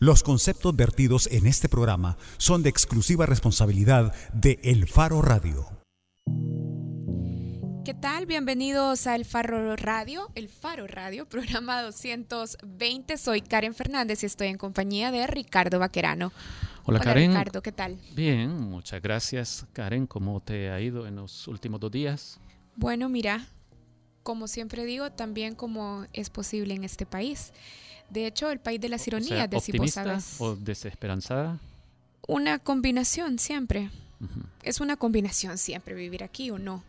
Los conceptos vertidos en este programa son de exclusiva responsabilidad de El Faro Radio. ¿Qué tal? Bienvenidos a El Faro Radio, El Faro Radio, programa 220. Soy Karen Fernández y estoy en compañía de Ricardo Vaquerano. Hola, Karen. Ricardo, ¿qué tal? Bien, muchas gracias Karen. ¿Cómo te ha ido en los últimos dos días? Bueno, mira, como siempre digo, también como es posible en este país. De hecho, el país de las ironías, o sea, o desesperanzada? Una combinación siempre. Es una combinación siempre vivir aquí o no.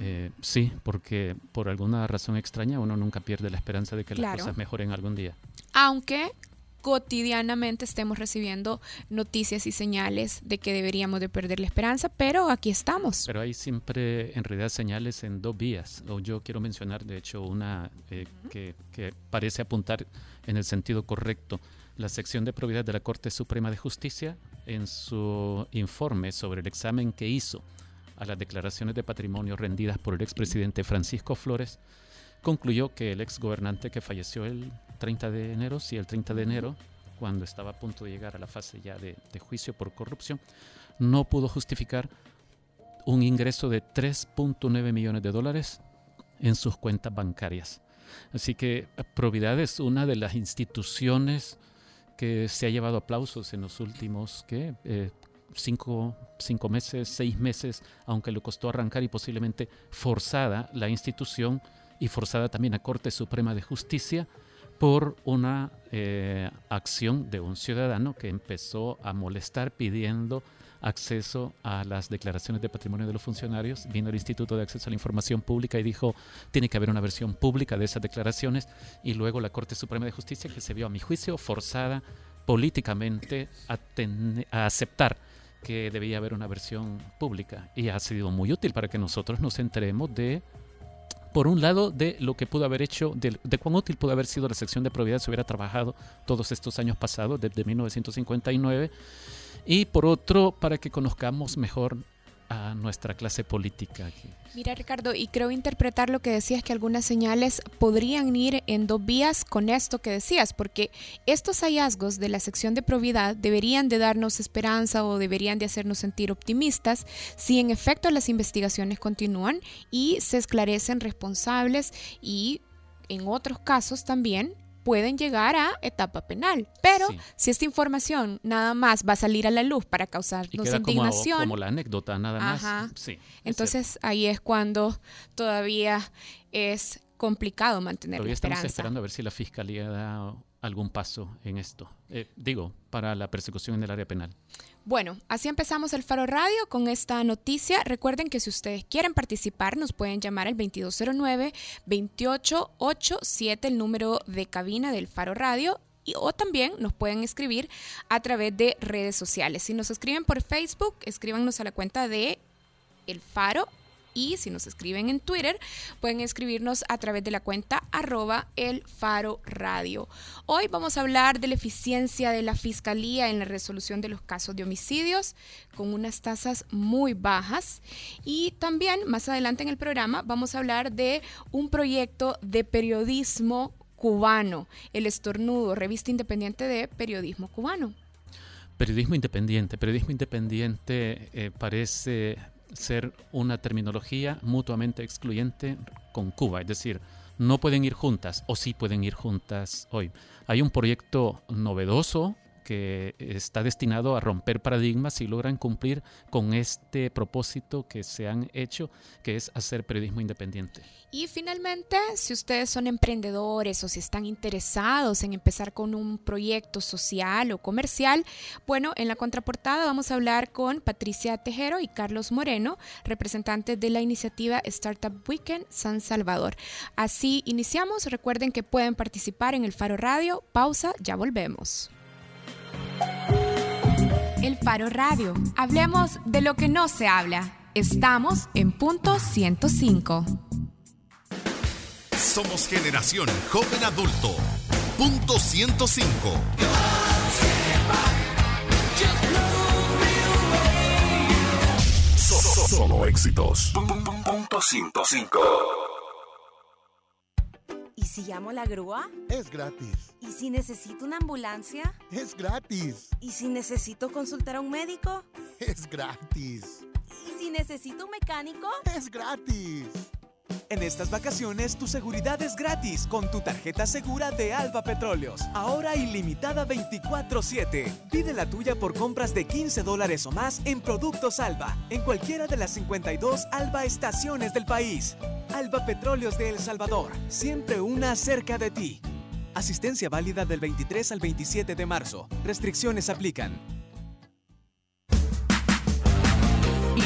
Eh, sí, porque por alguna razón extraña uno nunca pierde la esperanza de que las cosas mejoren algún día. Aunque cotidianamente estemos recibiendo noticias y señales de que deberíamos de perder la esperanza, pero aquí estamos. Pero hay siempre en realidad señales en dos vías. O yo quiero mencionar, de hecho, una eh, que, que parece apuntar en el sentido correcto. La sección de probidad de la Corte Suprema de Justicia, en su informe sobre el examen que hizo a las declaraciones de patrimonio rendidas por el expresidente Francisco Flores, concluyó que el exgobernante que falleció el 30 de enero, sí, el 30 de enero, cuando estaba a punto de llegar a la fase ya de, de juicio por corrupción, no pudo justificar un ingreso de 3.9 millones de dólares en sus cuentas bancarias. Así que Providad es una de las instituciones que se ha llevado aplausos en los últimos ¿qué? Eh, cinco, cinco meses, seis meses, aunque le costó arrancar y posiblemente forzada la institución y forzada también a Corte Suprema de Justicia por una eh, acción de un ciudadano que empezó a molestar pidiendo acceso a las declaraciones de patrimonio de los funcionarios. Vino el Instituto de Acceso a la Información Pública y dijo, tiene que haber una versión pública de esas declaraciones. Y luego la Corte Suprema de Justicia, que se vio a mi juicio forzada políticamente a, a aceptar que debía haber una versión pública. Y ha sido muy útil para que nosotros nos enteremos de por un lado, de lo que pudo haber hecho, de, cuán útil pudo haber sido la sección de probidad si hubiera trabajado todos estos años pasados, desde 1959, y por otro, para que conozcamos mejor a nuestra clase política. Mira Ricardo, y creo interpretar lo que decías, que algunas señales podrían ir en dos vías con esto que decías, porque estos hallazgos de la sección de probidad deberían de darnos esperanza o deberían de hacernos sentir optimistas si en efecto las investigaciones continúan y se esclarecen responsables y en otros casos también pueden llegar a etapa penal. Pero si esta información nada más va a salir a la luz para causarnos indignación. Como, la anécdota, nada más. Entonces ahí es cuando todavía es complicado mantener Todavía la esperanza. Estamos esperando a ver si la fiscalía da algún paso en esto. Eh, digo, para la persecución en el área penal. Bueno, así empezamos el Faro Radio con esta noticia. Recuerden que si ustedes quieren participar, nos pueden llamar al 2209-2887, el número de cabina del Faro Radio. Y, o también nos pueden escribir a través de redes sociales. Si nos escriben por Facebook, escríbanos a la cuenta de El Faro y si nos escriben en Twitter, pueden escribirnos a través de la cuenta arroba el faro radio. Hoy vamos a hablar de la eficiencia de la Fiscalía en la resolución de los casos de homicidios con unas tasas muy bajas y también más adelante en el programa vamos a hablar de un proyecto de periodismo cubano, El Estornudo, revista independiente de periodismo cubano. Periodismo independiente. Periodismo independiente eh, parece ser una terminología mutuamente excluyente con Cuba, es decir, no pueden ir juntas o sí pueden ir juntas hoy. Hay un proyecto novedoso que está destinado a romper paradigmas y logran cumplir con este propósito que se han hecho, que es hacer periodismo independiente. Y finalmente, si ustedes son emprendedores o si están interesados en empezar con un proyecto social o comercial, bueno, en la contraportada vamos a hablar con Patricia Tejero y Carlos Moreno, representantes de la iniciativa Startup Weekend San Salvador. Así iniciamos. Recuerden que pueden participar en el Faro Radio. Pausa, ya volvemos. El Faro Radio. Hablemos de lo que no se habla. Estamos en punto 105. Somos generación joven adulto. Punto 105. Solo, solo éxitos. Punto 105. Si llamo la grúa? Es gratis. ¿Y si necesito una ambulancia? Es gratis. ¿Y si necesito consultar a un médico? Es gratis. ¿Y si necesito un mecánico? Es gratis. En estas vacaciones tu seguridad es gratis con tu tarjeta segura de Alba Petróleos. Ahora ilimitada 24/7. Pide la tuya por compras de 15 dólares o más en productos Alba, en cualquiera de las 52 Alba estaciones del país. Alba Petróleos de El Salvador, siempre una cerca de ti. Asistencia válida del 23 al 27 de marzo. Restricciones aplican.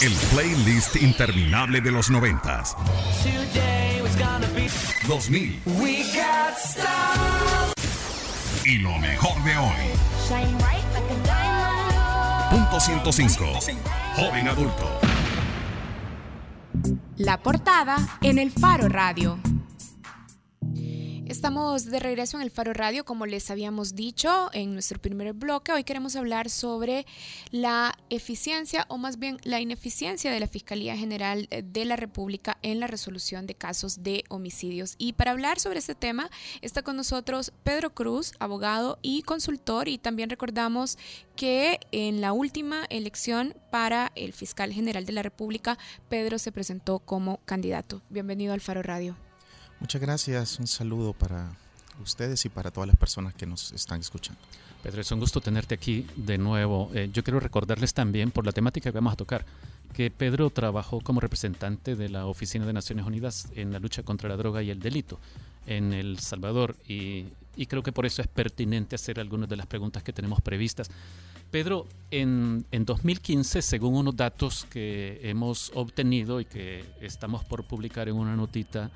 El playlist interminable de los noventas. 2000 We got y lo mejor de hoy. Shine bright like a diamond. Punto 105. Joven adulto. La portada en el Faro Radio. Estamos de regreso en el Faro Radio, como les habíamos dicho en nuestro primer bloque. Hoy queremos hablar sobre la eficiencia o más bien la ineficiencia de la Fiscalía General de la República en la resolución de casos de homicidios. Y para hablar sobre este tema está con nosotros Pedro Cruz, abogado y consultor. Y también recordamos que en la última elección para el fiscal general de la República, Pedro se presentó como candidato. Bienvenido al Faro Radio. Muchas gracias, un saludo para ustedes y para todas las personas que nos están escuchando. Pedro, es un gusto tenerte aquí de nuevo. Eh, yo quiero recordarles también, por la temática que vamos a tocar, que Pedro trabajó como representante de la Oficina de Naciones Unidas en la lucha contra la droga y el delito en El Salvador y, y creo que por eso es pertinente hacer algunas de las preguntas que tenemos previstas. Pedro, en, en 2015, según unos datos que hemos obtenido y que estamos por publicar en una notita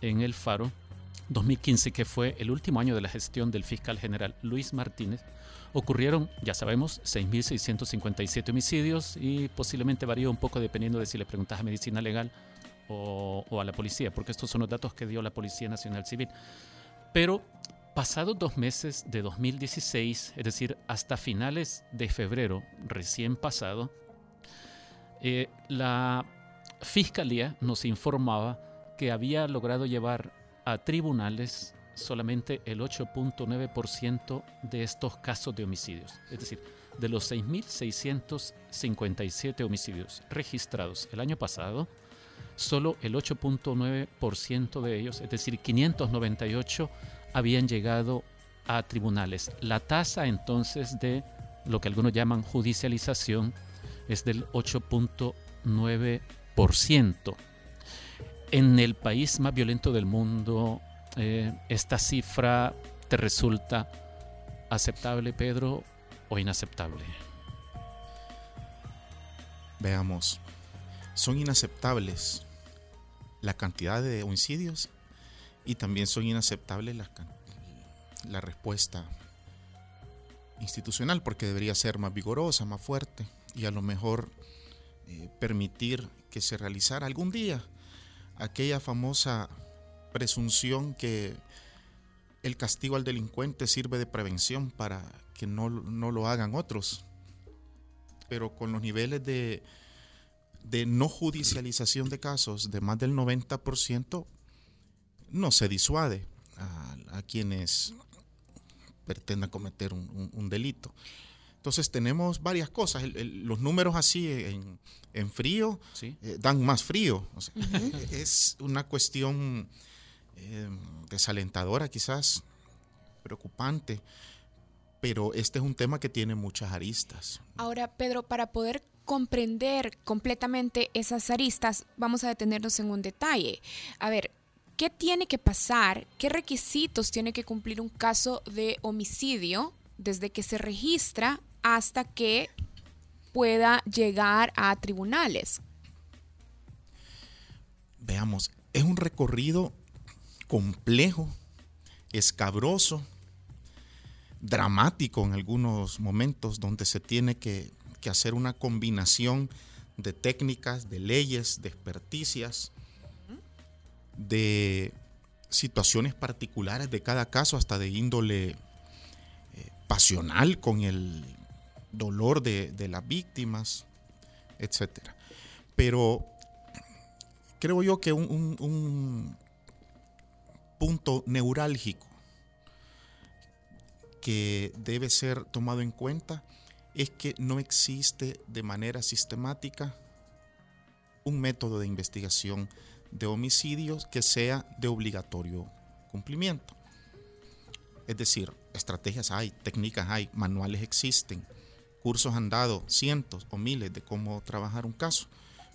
en El Faro, 2015, que fue el último año de la gestión del fiscal general Luis Martínez, ocurrieron, ya sabemos, 6.657 homicidios y posiblemente varía un poco dependiendo de si le preguntas a medicina legal o, o, a la policía, porque estos son los datos que dio la Policía Nacional Civil. Pero pasados dos meses de 2016, es decir, hasta finales de febrero recién pasado, eh, la Fiscalía nos informaba que había logrado llevar a tribunales solamente el 8.9% de estos casos de homicidios. Es decir, de los 6.657 homicidios registrados el año pasado, solo el 8.9% de ellos, es decir, 598, habían llegado a tribunales. La tasa entonces de lo que algunos llaman judicialización es del 8.9%. En el país más violento del mundo, eh, esta cifra te resulta aceptable, Pedro, o inaceptable? Veamos, son inaceptables la cantidad de homicidios y también son inaceptables la, respuesta institucional porque debería ser más vigorosa, más fuerte y a lo mejor eh, permitir que se realizara algún día aquella famosa presunción que el castigo al delincuente sirve de prevención para que no, no lo hagan otros. Pero con los niveles de, de no judicialización de casos de más del 90%, no se disuade a, quienes pretendan cometer un, delito. Entonces tenemos varias cosas. El, el, los números así en, en frío ¿Sí? eh, dan más frío. O sea, uh -huh. Es una cuestión eh, desalentadora quizás, preocupante, pero este es un tema que tiene muchas aristas. Ahora, Pedro, para poder comprender completamente esas aristas, vamos a detenernos en un detalle. A ver, ¿qué tiene que pasar? ¿Qué requisitos tiene que cumplir un caso de homicidio desde que se registra hasta que pueda llegar a tribunales? Veamos, es un recorrido complejo, escabroso, dramático en algunos momentos donde se tiene que, que hacer una combinación de técnicas, de leyes, de experticias, de situaciones particulares de cada caso, hasta de índole eh, pasional con el dolor de, de las víctimas, etc. Pero creo yo que un, un- un punto neurálgico que debe ser tomado en cuenta es que no existe de manera sistemática un método de investigación de homicidios que sea de obligatorio cumplimiento. Es decir, estrategias hay, técnicas hay, manuales existen, cursos han dado cientos o miles de cómo trabajar un caso,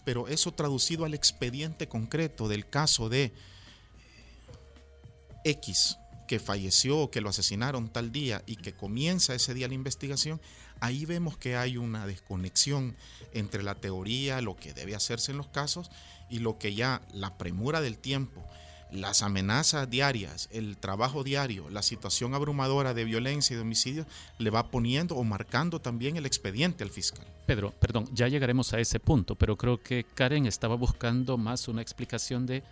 pero eso traducido al expediente concreto del caso de X que falleció que lo asesinaron tal día y que comienza ese día la investigación, ahí vemos que hay una desconexión entre la teoría, lo que debe hacerse en los casos y lo que ya la premura del tiempo, las amenazas diarias, el trabajo diario, la situación abrumadora de violencia y de homicidio le va poniendo o marcando también el expediente al fiscal. Pedro, perdón, ya llegaremos a ese punto, pero creo que Karen estaba buscando más una explicación de,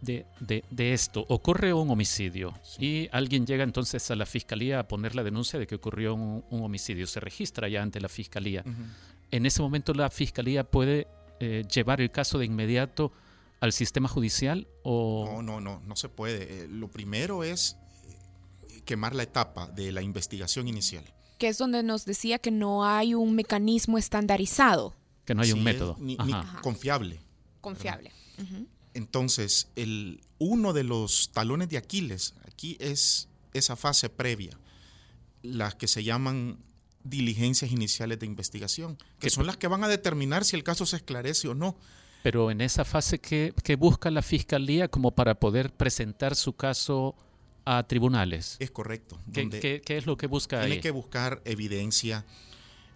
de, de- de esto. Ocurre un homicidio y alguien llega entonces a la fiscalía a poner la denuncia de que ocurrió un, un homicidio. Se registra ya ante la fiscalía. En ese momento la fiscalía puede eh, llevar el caso de inmediato al sistema judicial o... No, no, no, no se puede. Eh, lo primero es eh, quemar la etapa de la investigación inicial. Que es donde nos decía que no hay un mecanismo estandarizado, Que no hay un método. Ni, confiable. confiable. Entonces, el, uno de los talones de Aquiles aquí es esa fase previa, las que se llaman diligencias iniciales de investigación, Que- son las que van a determinar si el caso se esclarece o no. Pero en esa fase que, que busca la fiscalía como para poder presentar su caso a tribunales. Es correcto. ¿Qué, qué- qué es lo que busca tiene ahí? que buscar evidencia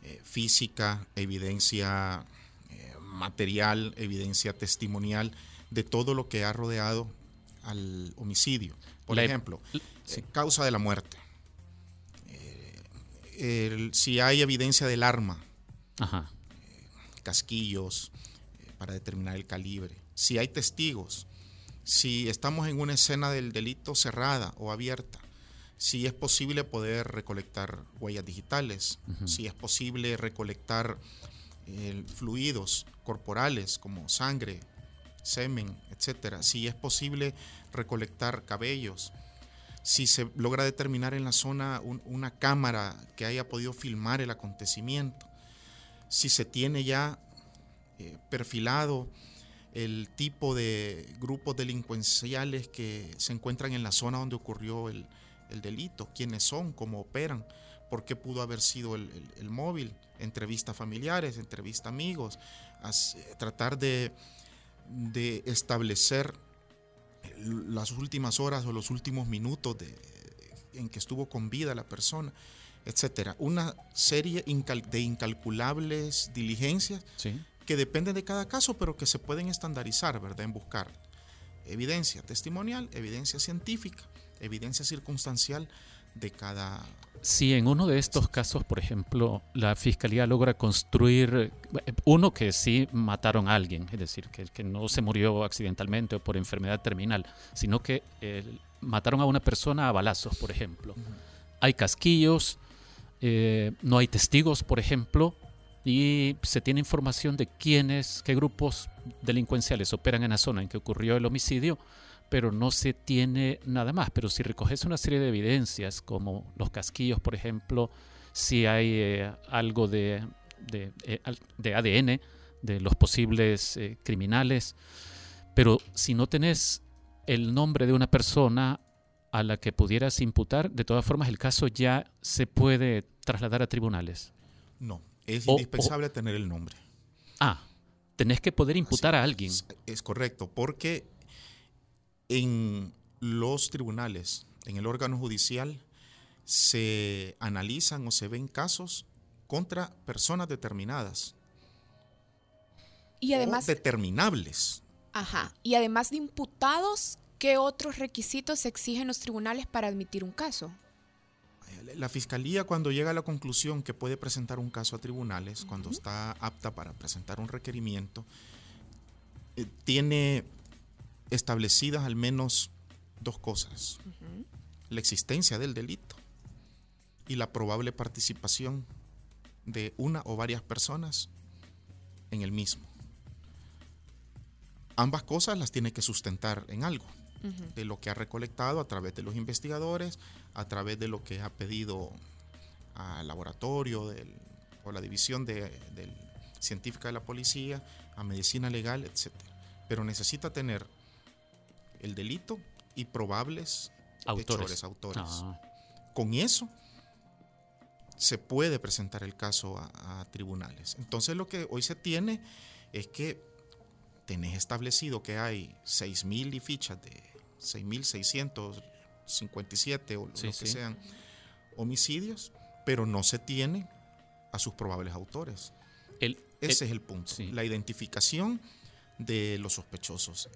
eh, física, evidencia eh, material, evidencia testimonial de todo lo que ha rodeado al homicidio. Por La- ejemplo, sí. eh, causa de la muerte. El- si hay evidencia del arma, Ajá. casquillos para determinar el calibre. Si hay testigos, si estamos en una escena del delito cerrada o abierta, si es posible poder recolectar huellas digitales, si es posible recolectar eh, fluidos corporales como sangre, semen, etcétera, si es posible recolectar cabellos, si se logra determinar en la zona un- una cámara que haya podido filmar el acontecimiento, si se tiene ya eh, perfilado el tipo de grupos delincuenciales que se encuentran en la zona donde ocurrió el, el delito, quiénes son, cómo operan, por qué pudo haber sido el, el- el móvil, entrevistas familiares, entrevistas amigos, as- eh, tratar de, de establecer las últimas horas o los últimos minutos de, en que estuvo con vida la persona, etcétera. Una serie de incalculables diligencias Sí. Que dependen de cada caso, pero que se pueden estandarizar, ¿verdad? En buscar evidencia testimonial, evidencia científica, evidencia circunstancial de cada... Si en uno de estos casos, por ejemplo, la fiscalía logra construir, uno que sí mataron a alguien, es decir, que, que no se murió accidentalmente o por enfermedad terminal, sino que eh, mataron a una persona a balazos, por ejemplo. Hay casquillos, eh, no hay testigos, por ejemplo, y se tiene información de quiénes, qué grupos delincuenciales operan en la zona en que ocurrió el homicidio, pero no se tiene nada más. Pero si recoges una serie de evidencias, como los casquillos, por ejemplo, si hay eh, algo de, de, eh, ADN de los posibles eh, criminales, pero si no tenés el nombre de una persona a la que pudieras imputar, de todas formas el caso ya se puede trasladar a tribunales. No, es O- o- indispensable tener el nombre. Ah, tenés que poder imputar a alguien. Es, es correcto, porque en los tribunales, en el órgano judicial, se analizan o se ven casos contra personas determinadas Y además, o determinables. ajá, y además de imputados, ¿qué otros requisitos se exigen los tribunales para admitir un caso? La fiscalía cuando llega a la conclusión que puede presentar un caso a tribunales, cuando está apta para presentar un requerimiento, eh, tiene establecidas al menos dos cosas. La existencia del delito y la probable participación de una o varias personas en el mismo. Ambas cosas las tiene que sustentar en algo, de lo que ha recolectado a través de los investigadores, a través de lo que ha pedido al laboratorio del- o la división de, del- científica de la policía, a medicina legal, etc. Pero necesita tener el delito y probables Autores. hechores, autores. Ah, Con eso se puede presentar el caso a, a tribunales. Entonces lo que hoy se tiene es que tenés establecido que hay 6.000 y fichas de 6.657 o Sí, lo que sí. sean homicidios, pero no se tiene a sus probables autores. el- Ese el- es el punto. sí. La identificación de los sospechosos.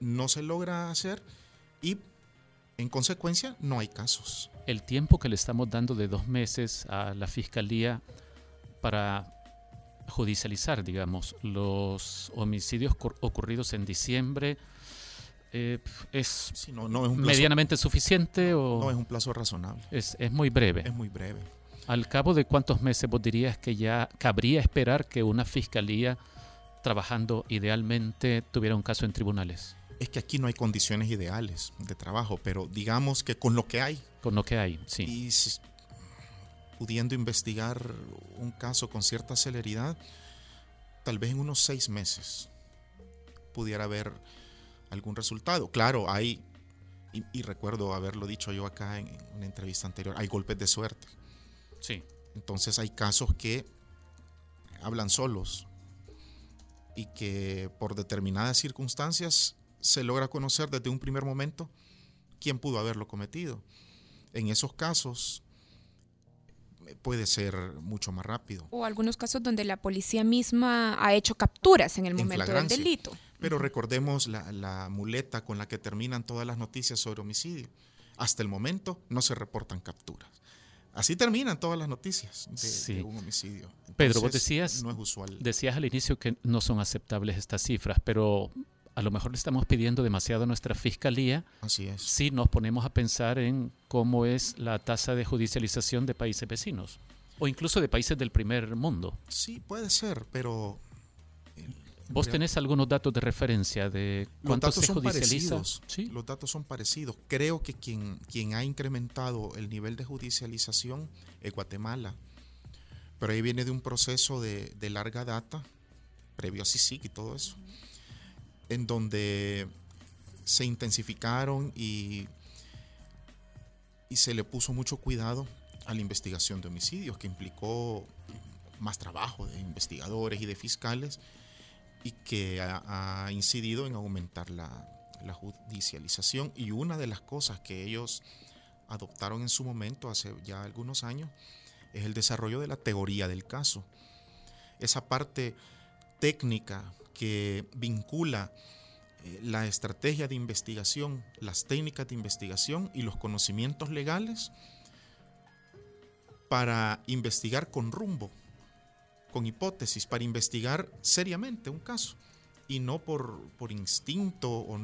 No se logra hacer y en consecuencia no hay casos. el tiempo que le estamos dando de dos meses a la fiscalía para judicializar, digamos, los homicidios ocurridos en diciembre, eh, es Sí, no, no es un plazo, medianamente suficiente o no es un plazo razonable. es, es muy breve. Es muy breve. Al cabo de cuántos meses vos dirías que ya cabría esperar que una fiscalía trabajando idealmente tuviera un caso en tribunales, Es que aquí no hay condiciones ideales de trabajo, pero digamos que con lo que hay con lo que hay, sí. y si- pudiendo investigar un caso con cierta celeridad, tal vez en unos seis meses pudiera haber algún resultado. Claro, hay, y, y recuerdo haberlo dicho yo acá en, en una entrevista anterior, hay golpes de suerte. Sí. Entonces hay casos que hablan solos y que por determinadas circunstancias se logra conocer desde un primer momento quién pudo haberlo cometido. En esos casos eh, puede ser mucho más rápido. O algunos casos donde la policía misma ha hecho capturas en el En momento del delito. Pero recordemos la, la muleta con la que terminan todas las noticias sobre homicidio. Hasta el momento no se reportan capturas. Así terminan todas las noticias de, Sí. de un homicidio. Pedro, vos decías- No es usual. Decías al inicio que no son aceptables estas cifras, pero a lo mejor le estamos pidiendo demasiado a nuestra fiscalía Así es. si nos ponemos a pensar en cómo es la tasa de judicialización de países vecinos o incluso de países del primer mundo. Sí, puede ser, pero... ¿Vos tenés algunos datos de referencia de Los cuánto datos se son judicializa? parecidos. Sí. Los datos son parecidos. Creo que quien, quien ha incrementado el nivel de judicialización es Guatemala. Pero ahí viene de un proceso de, de larga data, previo a CICIC y todo eso, en donde se intensificaron y, y se le puso mucho cuidado a la investigación de homicidios, que implicó más trabajo de investigadores y de fiscales y que ha, incidido en aumentar la, la judicialización. Y una de las cosas que ellos adoptaron en su momento, hace ya algunos años, es el desarrollo de la teoría del caso. Esa parte técnica que vincula eh, la estrategia de investigación, las técnicas de investigación y los conocimientos legales para investigar con rumbo, con hipótesis, para investigar seriamente un caso y no por, por instinto o,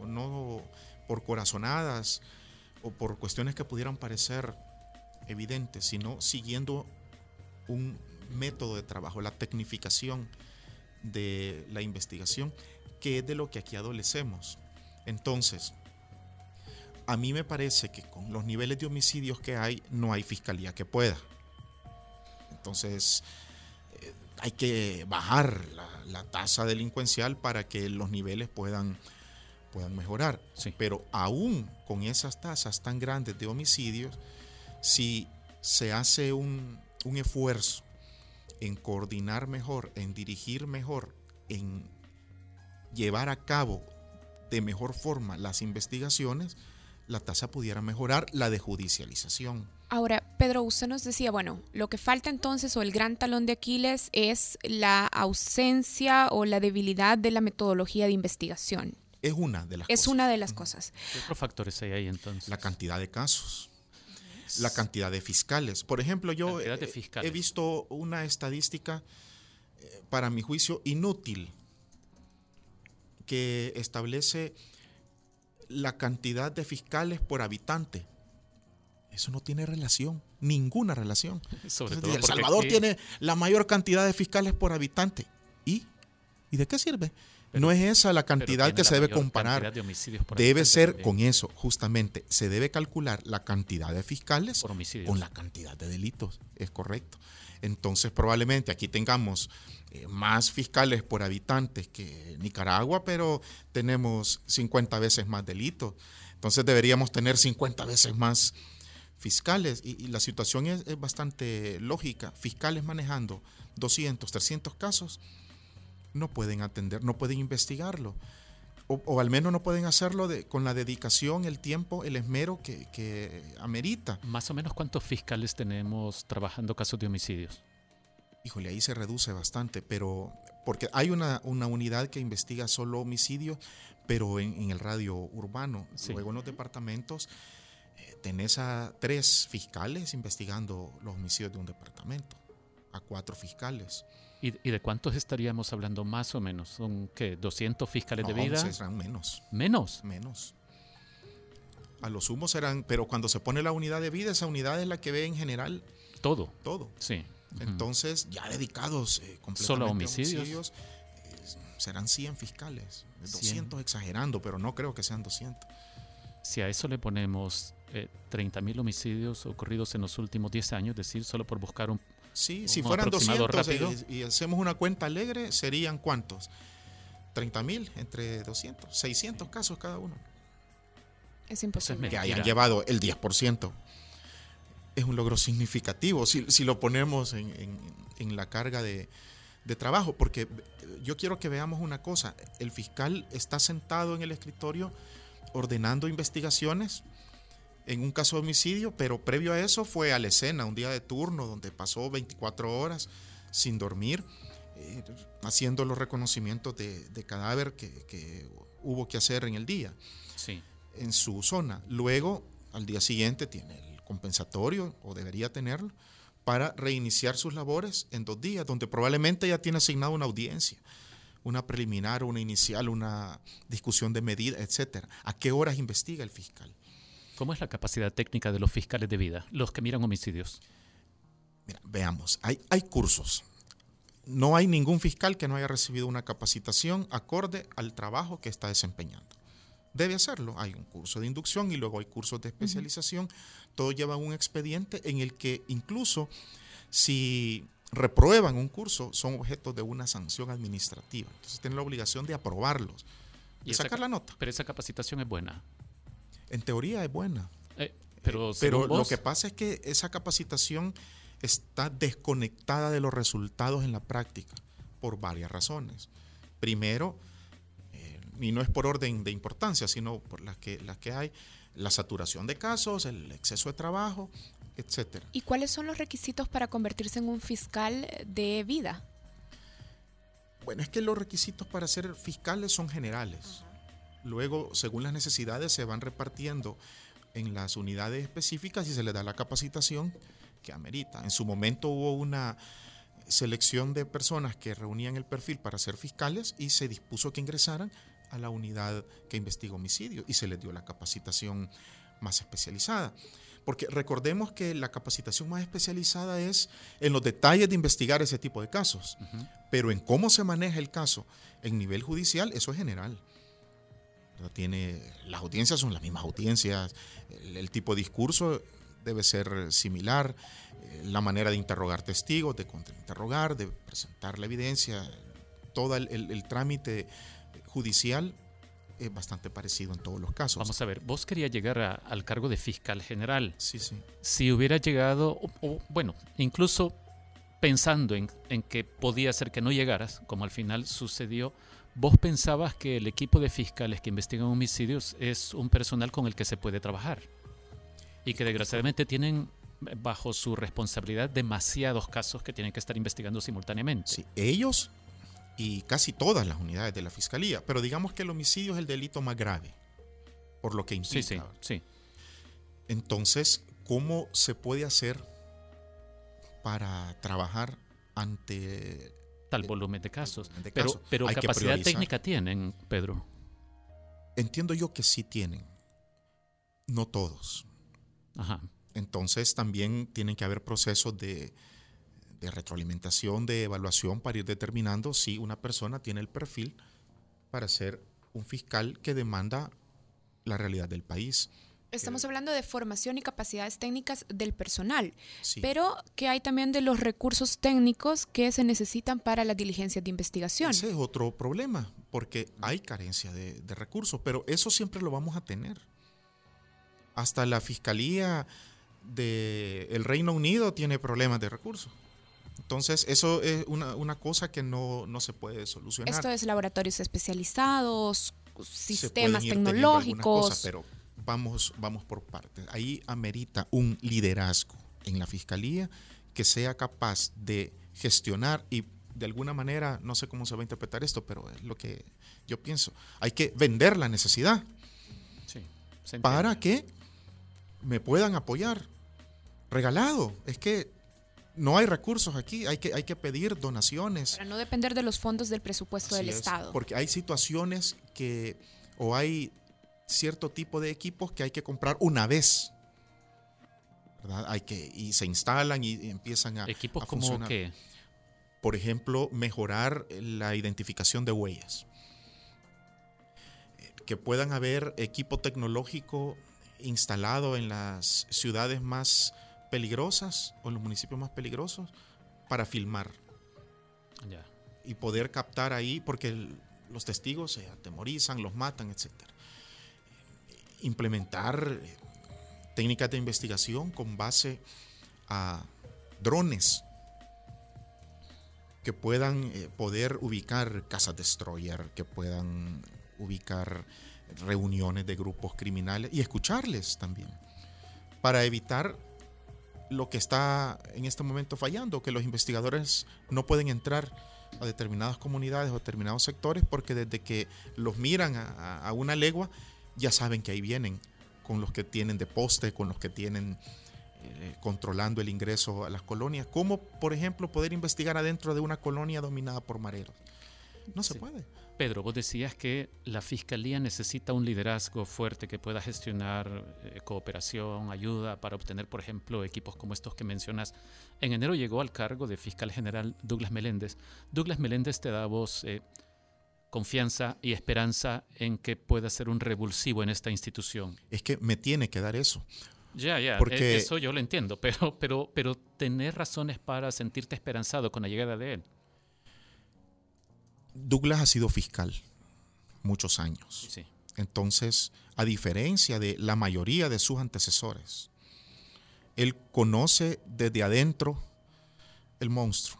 o no por corazonadas o por cuestiones que pudieran parecer evidentes, sino siguiendo un método de trabajo, la tecnificación de la investigación, que es de lo que aquí adolecemos. Entonces, a mí me parece que con los niveles de homicidios que hay, no hay fiscalía que pueda. Entonces, hay que bajar la, la tasa delincuencial para que los niveles puedan, puedan mejorar. Sí. Pero aún con esas tasas tan grandes de homicidios, si se hace un, un esfuerzo en coordinar mejor, en dirigir mejor, en llevar a cabo de mejor forma las investigaciones, la tasa pudiera mejorar la de judicialización. Ahora, Pedro, usted nos decía, bueno, lo que falta entonces o el gran talón de Aquiles es la ausencia o la debilidad de la metodología de investigación. Es una de las Es cosas. una de las cosas. ¿Qué otros factores hay ahí entonces? La cantidad de casos. la cantidad de fiscales. Por ejemplo, yo he visto una estadística, eh, para mi juicio, inútil, que establece la cantidad de fiscales por habitante. Eso no tiene relación, ninguna relación. Sobre Entonces, todo El Salvador aquí- tiene la mayor cantidad de fiscales por habitante. ¿Y? ¿Y de qué sirve? Pero- no es esa la cantidad que la se debe comparar. de homicidios por Debe ser también. con eso, justamente. Se debe calcular la cantidad de fiscales con la cantidad de delitos. Es correcto. Entonces, probablemente aquí tengamos eh, más fiscales por habitantes que Nicaragua, pero tenemos 50 veces más delitos. Entonces, deberíamos tener 50 veces más fiscales. Y, y la situación es, es bastante lógica. Fiscales manejando 200, 300 casos no pueden atender, no pueden investigarlo. O, o al menos no pueden hacerlo de- con la dedicación, el tiempo, el esmero que, que amerita. Más o menos cuántos fiscales tenemos trabajando casos de homicidios. Híjole, ahí se reduce bastante, pero porque hay una, una unidad que investiga solo homicidios, pero en, en el radio urbano. Sí. Luego en los departamentos tenés a tres fiscales investigando los homicidios de un departamento, a cuatro fiscales. ¿Y, y de cuántos estaríamos hablando más o menos? ¿Son qué? ¿200 fiscales de vida? serán menos. ¿Menos? Menos. A lo sumo serán, pero cuando se pone la unidad de vida, esa unidad es la que ve en general Todo. todo. Sí. Entonces, ya dedicados eh, completamente Solo a homicidios. eh, serán 100 fiscales. 100. 200 exagerando, pero no creo que sean 200. Si a eso le ponemos eh, 30.000 homicidios ocurridos en los últimos 10 años, es decir, solo por buscar un... Sí, si Un fueran aproximado 200 rápido. eh, y hacemos una cuenta alegre, serían cuántos? 30 mil entre 200, 600 casos cada uno. Es imposible. que hayan llevado el 10%. Es un logro significativo si, si lo ponemos en, en- en la carga de, de trabajo, porque eh, yo quiero que veamos una cosa, el fiscal está sentado en el escritorio ordenando investigaciones en un caso de homicidio, pero previo a eso fue a la escena, un día de turno donde pasó 24 horas sin dormir, eh, haciendo los reconocimientos de, de cadáver que, que hubo que hacer en el día Sí. en su zona. Luego, al día siguiente, tiene el compensatorio, o debería tenerlo, para reiniciar sus labores en dos días, donde probablemente ya tiene asignado una audiencia, una preliminar, una inicial, una discusión de medida, etcétera. ¿A qué horas investiga el fiscal? ¿Cómo es la capacidad técnica de los fiscales de vida, los que miran homicidios? Mira, veamos, hay, hay cursos. No hay ningún fiscal que no haya recibido una capacitación acorde al trabajo que está desempeñando. Debe hacerlo. Hay un curso de inducción y luego hay cursos de especialización. Todo lleva un expediente en el que incluso si reprueban un curso son objeto de una sanción administrativa. Entonces tienen la obligación de aprobarlos y esa sacar ca- la nota. Pero esa capacitación es buena. En teoría es buena. Eh, pero Pero lo que pasa es que esa capacitación está desconectada de los resultados en la práctica por varias razones. Primero, eh, y no es por orden de importancia, sino por las que, las que hay, la saturación de casos, el exceso de trabajo, etcétera. ¿Y cuáles son los requisitos para convertirse en un fiscal de vida? Bueno, es que los requisitos para ser fiscales son generales. Luego, según las necesidades, se van repartiendo en las unidades específicas y se les da la capacitación que amerita. En su momento hubo una selección de personas que reunían el perfil para ser fiscales y se dispuso que ingresaran a la unidad que investiga homicidio y se les dio la capacitación más especializada. Porque recordemos que la capacitación más especializada es en los detalles de investigar ese tipo de casos. Pero en cómo se maneja el caso en nivel judicial, eso es general. Tiene, las audiencias son las mismas audiencias, el, el tipo de discurso debe ser similar, eh, la manera de interrogar testigos, de contrainterrogar, de presentar la evidencia, todo el, el- el trámite judicial es bastante parecido en todos los casos. vamos a ver, vos querías llegar a- al cargo de fiscal general. Sí, sí. Si hubiera llegado, o- o, bueno, incluso pensando en, en que podía ser que no llegaras, como al final sucedió, vos pensabas que el equipo de fiscales que investigan homicidios es un personal con el que se puede trabajar y que desgraciadamente tienen bajo su responsabilidad demasiados casos que tienen que estar investigando simultáneamente. Sí, ellos y casi todas las unidades de la fiscalía, pero digamos que el homicidio es el delito más grave, por lo que implica. sí, sí, sí. Entonces, ¿cómo se puede hacer para trabajar ante tal volumen de casos? volumen de pero casos? pero que capacidad técnica tienen, Pedro. Entiendo yo que sí tienen, no todos. Ajá. Entonces también tienen que haber procesos de, de retroalimentación, de evaluación para ir determinando si una persona tiene el perfil para ser un fiscal que demanda la realidad del país. Estamos hablando de formación y capacidades técnicas del personal, Sí. pero que hay también de los recursos técnicos que se necesitan para las diligencias de investigación. Ese es otro problema, porque hay carencia de, de recursos, pero eso siempre lo vamos a tener. Hasta la Fiscalía del Reino Unido tiene problemas de recursos. Entonces, eso es una, una cosa que no, no se puede solucionar. Esto es laboratorios especializados, sistemas tecnológicos. cosas, pero vamos, vamos por partes. Ahí amerita un liderazgo en la Fiscalía que sea capaz de gestionar y de alguna manera, no sé cómo se va a interpretar esto, pero es lo que yo pienso. Hay que vender la necesidad Sí. se entiende. para que me puedan apoyar. Regalado. Es que no hay recursos aquí, hay que, hay que pedir donaciones. Para no depender de los fondos del presupuesto Así del es, Estado. Porque hay situaciones que, o hay cierto tipo de equipos que hay que comprar una vez. ¿verdad? Hay que, y se instalan y, empiezan a, Equipos a como que Por ejemplo, mejorar la identificación de huellas. Eh, Que puedan haber equipo tecnológico instalado en las ciudades más peligrosas o en los municipios más peligrosos para filmar y poder captar ahí, porque el- los testigos se atemorizan, los matan, etc. Implementar eh, técnicas de investigación con base a drones que puedan eh, poder ubicar casas destroyer, que puedan ubicar reuniones de grupos criminales y escucharles también, para evitar lo que está en este momento fallando, que los investigadores no pueden entrar a determinadas comunidades o determinados sectores porque desde que los miran a, una legua ya saben que ahí vienen con los que tienen de poste, con los que tienen eh, controlando el ingreso a las colonias. ¿Cómo, por ejemplo, poder investigar adentro de una colonia dominada por mareros? No se Sí. puede. Pedro, vos decías que la fiscalía necesita un liderazgo fuerte que pueda gestionar eh, cooperación, ayuda para obtener, por ejemplo, equipos como estos que mencionas. En enero llegó al cargo de fiscal general Douglas Meléndez. Douglas Meléndez te da a vos eh, confianza y esperanza en que pueda ser un revulsivo en esta institución. Es que me tiene que dar eso. Ya, ya, Porque- eh, eso yo lo entiendo, pero, pero, pero tener razones para sentirte esperanzado con la llegada de él. Douglas ha sido fiscal muchos años. Sí. Entonces, a diferencia de la mayoría de sus antecesores, él conoce desde adentro el monstruo,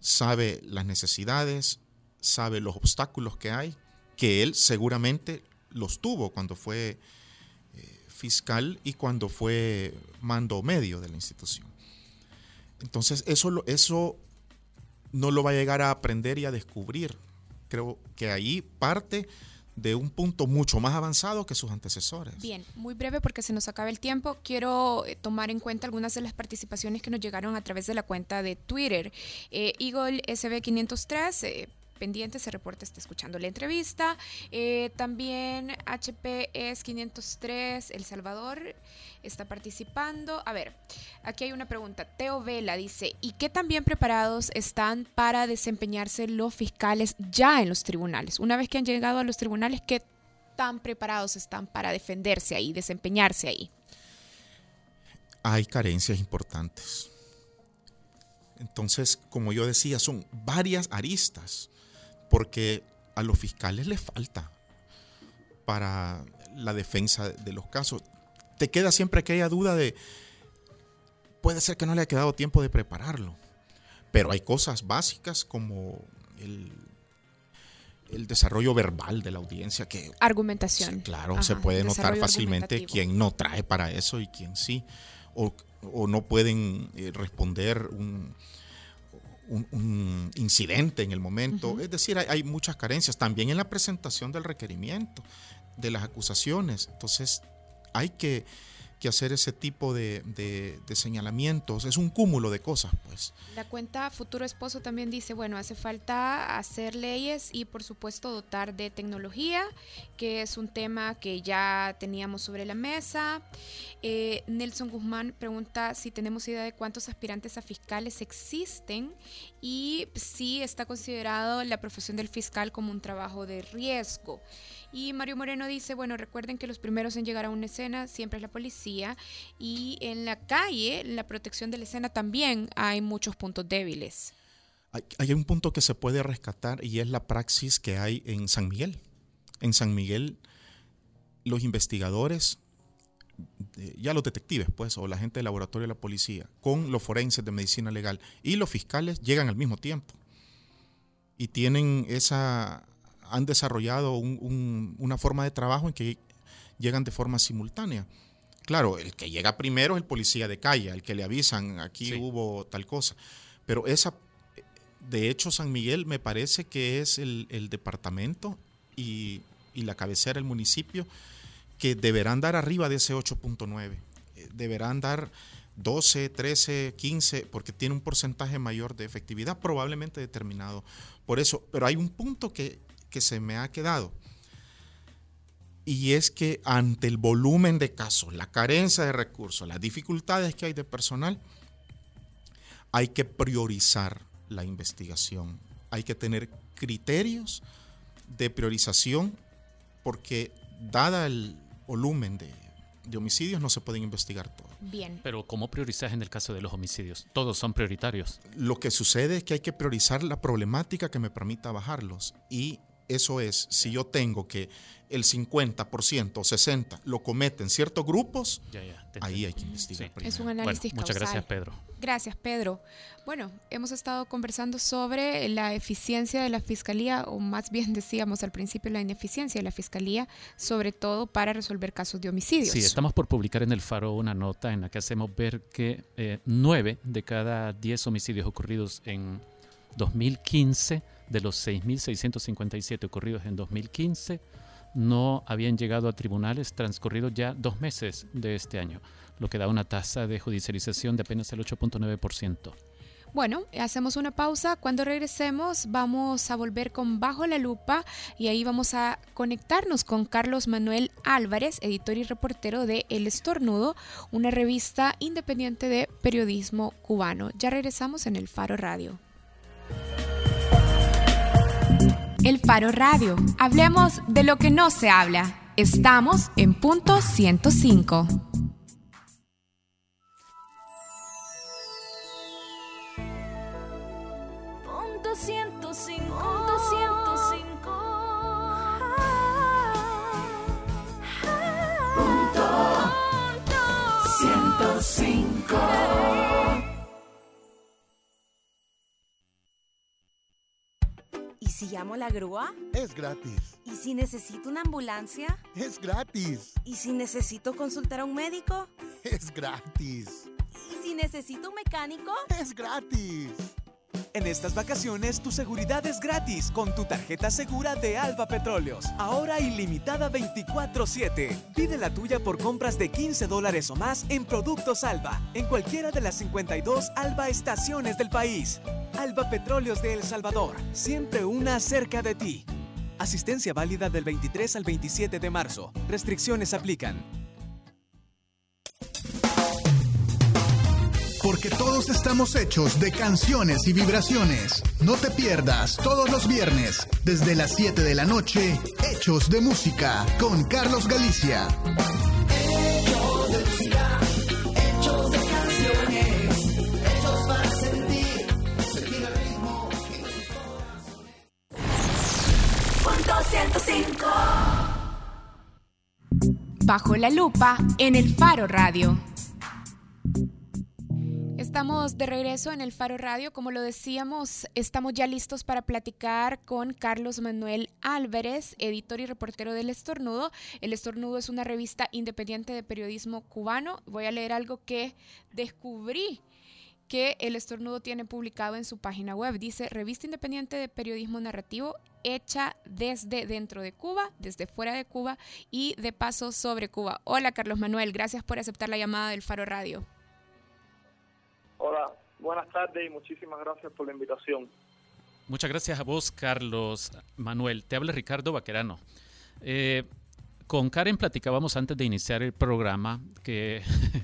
sabe las necesidades, sabe los obstáculos que hay, que él seguramente los tuvo cuando fue eh, fiscal y cuando fue mando medio de la institución. Entonces, eso, eso no lo va a llegar a aprender y a descubrir. Creo que ahí parte de un punto mucho más avanzado que sus antecesores. Bien, muy breve porque se nos acaba el tiempo. Quiero eh, tomar en cuenta algunas de las participaciones que nos llegaron a través de la cuenta de Twitter. Eh, Eagle SB503, eh, pendiente, se reporta, está escuchando la entrevista. Eh, también HPS 503, El Salvador, está participando. A ver, aquí hay una pregunta. Teo Vela dice, ¿y qué tan bien preparados están para desempeñarse los fiscales ya en los tribunales? Una vez que han llegado a los tribunales, ¿qué tan preparados están para defenderse ahí, desempeñarse ahí? Hay carencias importantes. Entonces, como yo decía, son varias aristas, porque a los fiscales les falta para la defensa de los casos. Te queda siempre aquella duda de, puede ser que no le haya quedado tiempo de prepararlo, pero hay cosas básicas como el, el desarrollo verbal de la audiencia que Argumentación. Claro, Ajá, se puede notar fácilmente quién no trae para eso y quién sí. O, o no pueden eh, responder un, un- un incidente en el momento. Es decir, hay, hay muchas carencias también en la presentación del requerimiento, de las acusaciones. Entonces, hay que, que hacer ese tipo de, de- de señalamientos. Es un cúmulo de cosas, pues. La cuenta Futuro Esposo también dice, bueno, hace falta hacer leyes y por supuesto dotar de tecnología, que es un tema que ya teníamos sobre la mesa. Eh, Nelson Guzmán pregunta si tenemos idea de cuántos aspirantes a fiscales existen y si está considerado la profesión del fiscal como un trabajo de riesgo. Y Mario Moreno dice, bueno, recuerden que los primeros en llegar a una escena siempre es la policía y en la calle, la protección de la escena también hay muchos puntos débiles. Hay, hay un punto que se puede rescatar y es la praxis que hay en San Miguel. En San Miguel, los investigadores, eh, ya los detectives, pues, o la gente del laboratorio de la policía, con los forenses de medicina legal y los fiscales llegan al mismo tiempo. Y tienen esa, han desarrollado un- un- una forma de trabajo en que llegan de forma simultánea. Claro, el que llega primero es el policía de calle, al que le avisan, aquí Sí. hubo tal cosa. Pero esa, de hecho, San Miguel me parece que es el, el departamento y, y la cabecera, el municipio, que deberán dar arriba de ese 8.9. Eh, Deberán dar 12, 13, 15, porque tiene un porcentaje mayor de efectividad, probablemente determinado. Por eso, pero hay un punto que, que se me ha quedado. Y es que ante el volumen de casos, la carencia de recursos, las dificultades que hay de personal, hay que priorizar la investigación. Hay que tener criterios de priorización porque dada el volumen de, de homicidios no se pueden investigar todos. Bien. Pero ¿cómo priorizas en el caso de los homicidios? Todos son prioritarios. Lo que sucede es que hay que priorizar la problemática que me permita bajarlos. Y eso es, si yo tengo que el 50% o 60% lo cometen ciertos grupos, Ya, ya, te ahí hay que investigar Sí. primero. Es un Bueno, análisis muchas causal. gracias, Pedro. Gracias, Pedro. Bueno, hemos estado conversando sobre la eficiencia de la fiscalía, o más bien decíamos al principio la ineficiencia de la fiscalía, sobre todo para resolver casos de homicidios. Sí, estamos por publicar en el Faro una nota en la que hacemos ver que eh, 9 de cada 10 homicidios ocurridos en 2015, de los 6.657 ocurridos en 2015, no habían llegado a tribunales transcurridos ya dos meses de este año, lo que da una tasa de judicialización de apenas el 8.9%. Bueno, hacemos una pausa. Cuando regresemos vamos a volver con Bajo la Lupa y ahí vamos a conectarnos con Carlos Manuel Álvarez, editor y reportero de El Estornudo, una revista independiente de periodismo cubano. Ya regresamos en El Faro Radio. El Faro Radio. Hablemos de lo que no se habla. Estamos en punto 105. Punto 105. Punto 105. Punto 105. Si llamo a la grúa? Es gratis. ¿Y si necesito una ambulancia? Es gratis. ¿Y si necesito consultar a un médico? Es gratis. ¿Y si necesito un mecánico? Es gratis. En estas vacaciones tu seguridad es gratis con tu tarjeta segura de Alba Petróleos. Ahora ilimitada 24/7. Pide la tuya por compras de 15 dólares o más en productos Alba, en cualquiera de las 52 Alba estaciones del país. Alba Petróleos de El Salvador, siempre una cerca de ti. Asistencia válida del 23 al 27 de marzo. Restricciones aplican. Porque todos estamos hechos de canciones y vibraciones. No te pierdas todos los viernes, desde las 7 de la noche, Hechos de Música, con Carlos Galicia. Hechos de música, hechos de canciones, hechos para sentir, sentir el ritmo en nuestros corazones. Punto 105. Bajo la lupa en el Faro Radio. Estamos de regreso en el Faro Radio. Como lo decíamos, estamos ya listos para platicar con Carlos Manuel Álvarez, editor y reportero del Estornudo. El Estornudo es una revista independiente de periodismo cubano. Voy a leer algo que descubrí que el estornudo tiene publicado en su página web. Dice Revista Independiente de Periodismo Narrativo hecha desde dentro de Cuba, desde fuera de Cuba y de paso sobre Cuba. Hola Carlos Manuel, gracias por aceptar la llamada del Faro Radio. Hola, buenas tardes y muchísimas gracias por la invitación. Muchas gracias a vos, Carlos Manuel. Te habla Ricardo Vaquerano. Eh, con Karen platicábamos antes de iniciar el programa que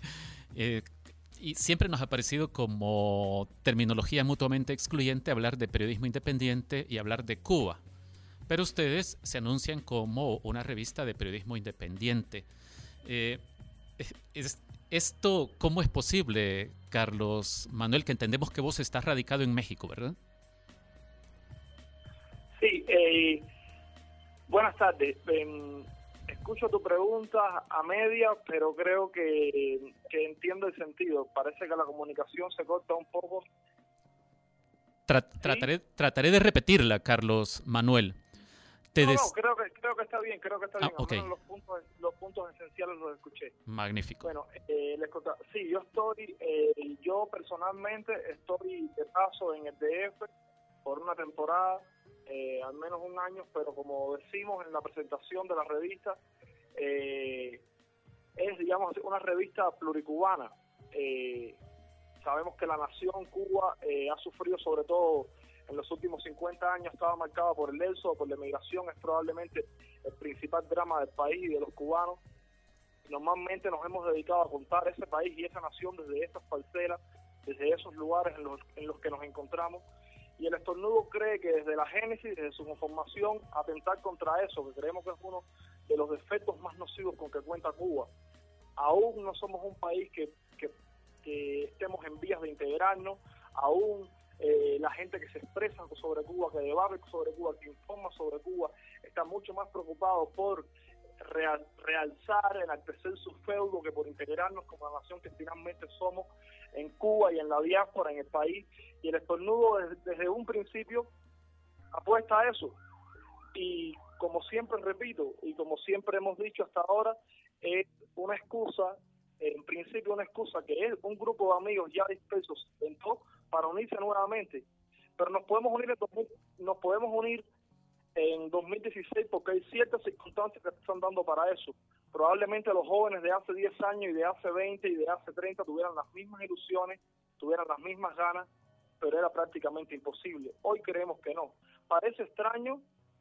eh, y siempre nos ha parecido como terminología mutuamente excluyente hablar de periodismo independiente y hablar de Cuba. Pero ustedes se anuncian como una revista de periodismo independiente. Eh, ¿Esto cómo es posible, Carlos Manuel, que entendemos que vos estás radicado en México, verdad? Sí, eh, buenas tardes. Em, escucho tu pregunta a media, pero creo que, entiendo el sentido. Parece que la comunicación se corta un poco. trataré, trataré de repetirla, Carlos Manuel. No, no, creo que, creo que está bien, creo que está ah, bien. los, puntos, los puntos esenciales los escuché. Magnífico. Bueno, eh, les sí, yo estoy, eh, yo personalmente estoy de paso en el DF por una temporada eh, al menos un año, pero como decimos en la presentación de la revista, eh, es, digamos, una revista pluricubana. Eh, sabemos que la nación Cuba ha sufrido sobre todo en los últimos 50 años, estaba marcada por el éxodo, por la emigración, es probablemente el principal drama del país y de los cubanos. Normalmente nos hemos dedicado a contar ese país y esa nación desde estas parcelas, desde esos lugares en los, en los que nos encontramos y el estornudo cree que desde la génesis, desde su conformación, atentar contra eso, que creemos que es uno de los defectos más nocivos con que cuenta Cuba. Aún no somos un país que, que, estemos en vías de integrarnos, aún eh, la gente que se expresa sobre Cuba, que debate sobre Cuba, que informa sobre Cuba, está mucho más preocupado por realzar, enaltecer su feudo que por integrarnos como la nación que finalmente somos en Cuba y en la diáspora, en el país. Y el estornudo desde, un principio apuesta a eso. Y como siempre repito, y como siempre hemos dicho hasta ahora, es una excusa, en principio una excusa que es un grupo de amigos ya dispersos para unirse nuevamente. Pero nos podemos unir en nos podemos unir en 2016 porque hay ciertas circunstancias que están dando para eso. Probablemente los jóvenes de hace 10 años y de hace 20 y de hace 30 tuvieran las mismas ilusiones, tuvieran las mismas ganas, pero era prácticamente imposible. Hoy creemos que no. Parece extraño,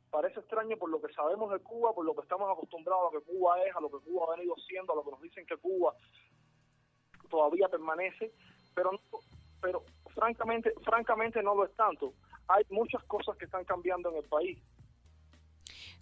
parece extraño por lo que sabemos de Cuba, por lo que estamos acostumbrados a lo que Cuba es, a lo que Cuba ha venido siendo, a lo que nos dicen que Cuba todavía permanece, pero pero francamente, francamente no lo es tanto. Hay muchas cosas que están cambiando en el país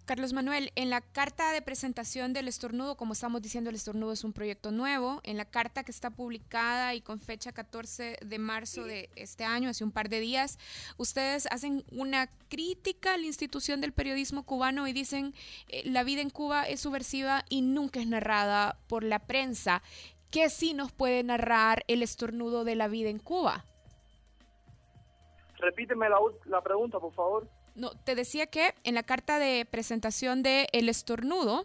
Carlos Manuel, en la carta de presentación del estornudo, como estamos diciendo, el estornudo es un proyecto nuevo. En la carta que está publicada y con fecha 14 de marzo de este año, hace un par de días, ustedes hacen una crítica a la institución del periodismo cubano y dicen eh, la vida en Cuba es subversiva y nunca es narrada por la prensa. ¿Qué sí nos puede narrar el estornudo de la vida en Cuba? Repíteme la, la pregunta, por favor. No, te decía que en la carta de presentación de El Estornudo,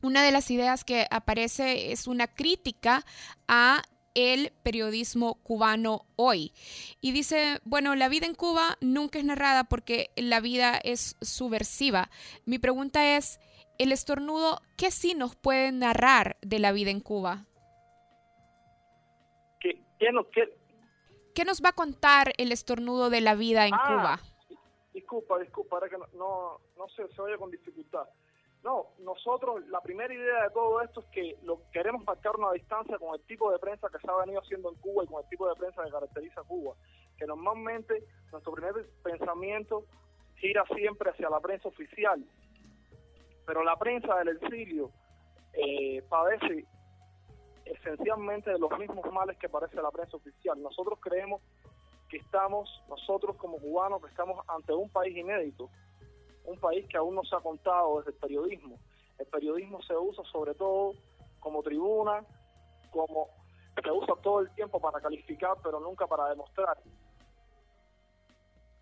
una de las ideas que aparece es una crítica a el periodismo cubano hoy. Y dice, bueno, la vida en Cuba nunca es narrada porque la vida es subversiva. Mi pregunta es, el estornudo, ¿qué sí nos puede narrar de la vida en Cuba? ¿Qué, qué, nos va a contar el estornudo de la vida en ah, Cuba? Disculpa, disculpa, ahora que no, no, se, se, oye con dificultad. No, nosotros, la primera idea de todo esto es que lo queremos marcar una distancia con el tipo de prensa que se ha venido haciendo en Cuba y con el tipo de prensa que caracteriza Cuba. Que normalmente nuestro primer pensamiento gira siempre hacia la prensa oficial. Pero la prensa del exilio eh, padece esencialmente de los mismos males que padece la prensa oficial. Nosotros creemos que estamos, nosotros como cubanos, que estamos ante un país inédito, un país que aún no se ha contado desde el periodismo. El periodismo se usa sobre todo como tribuna, como se usa todo el tiempo para calificar, pero nunca para demostrar.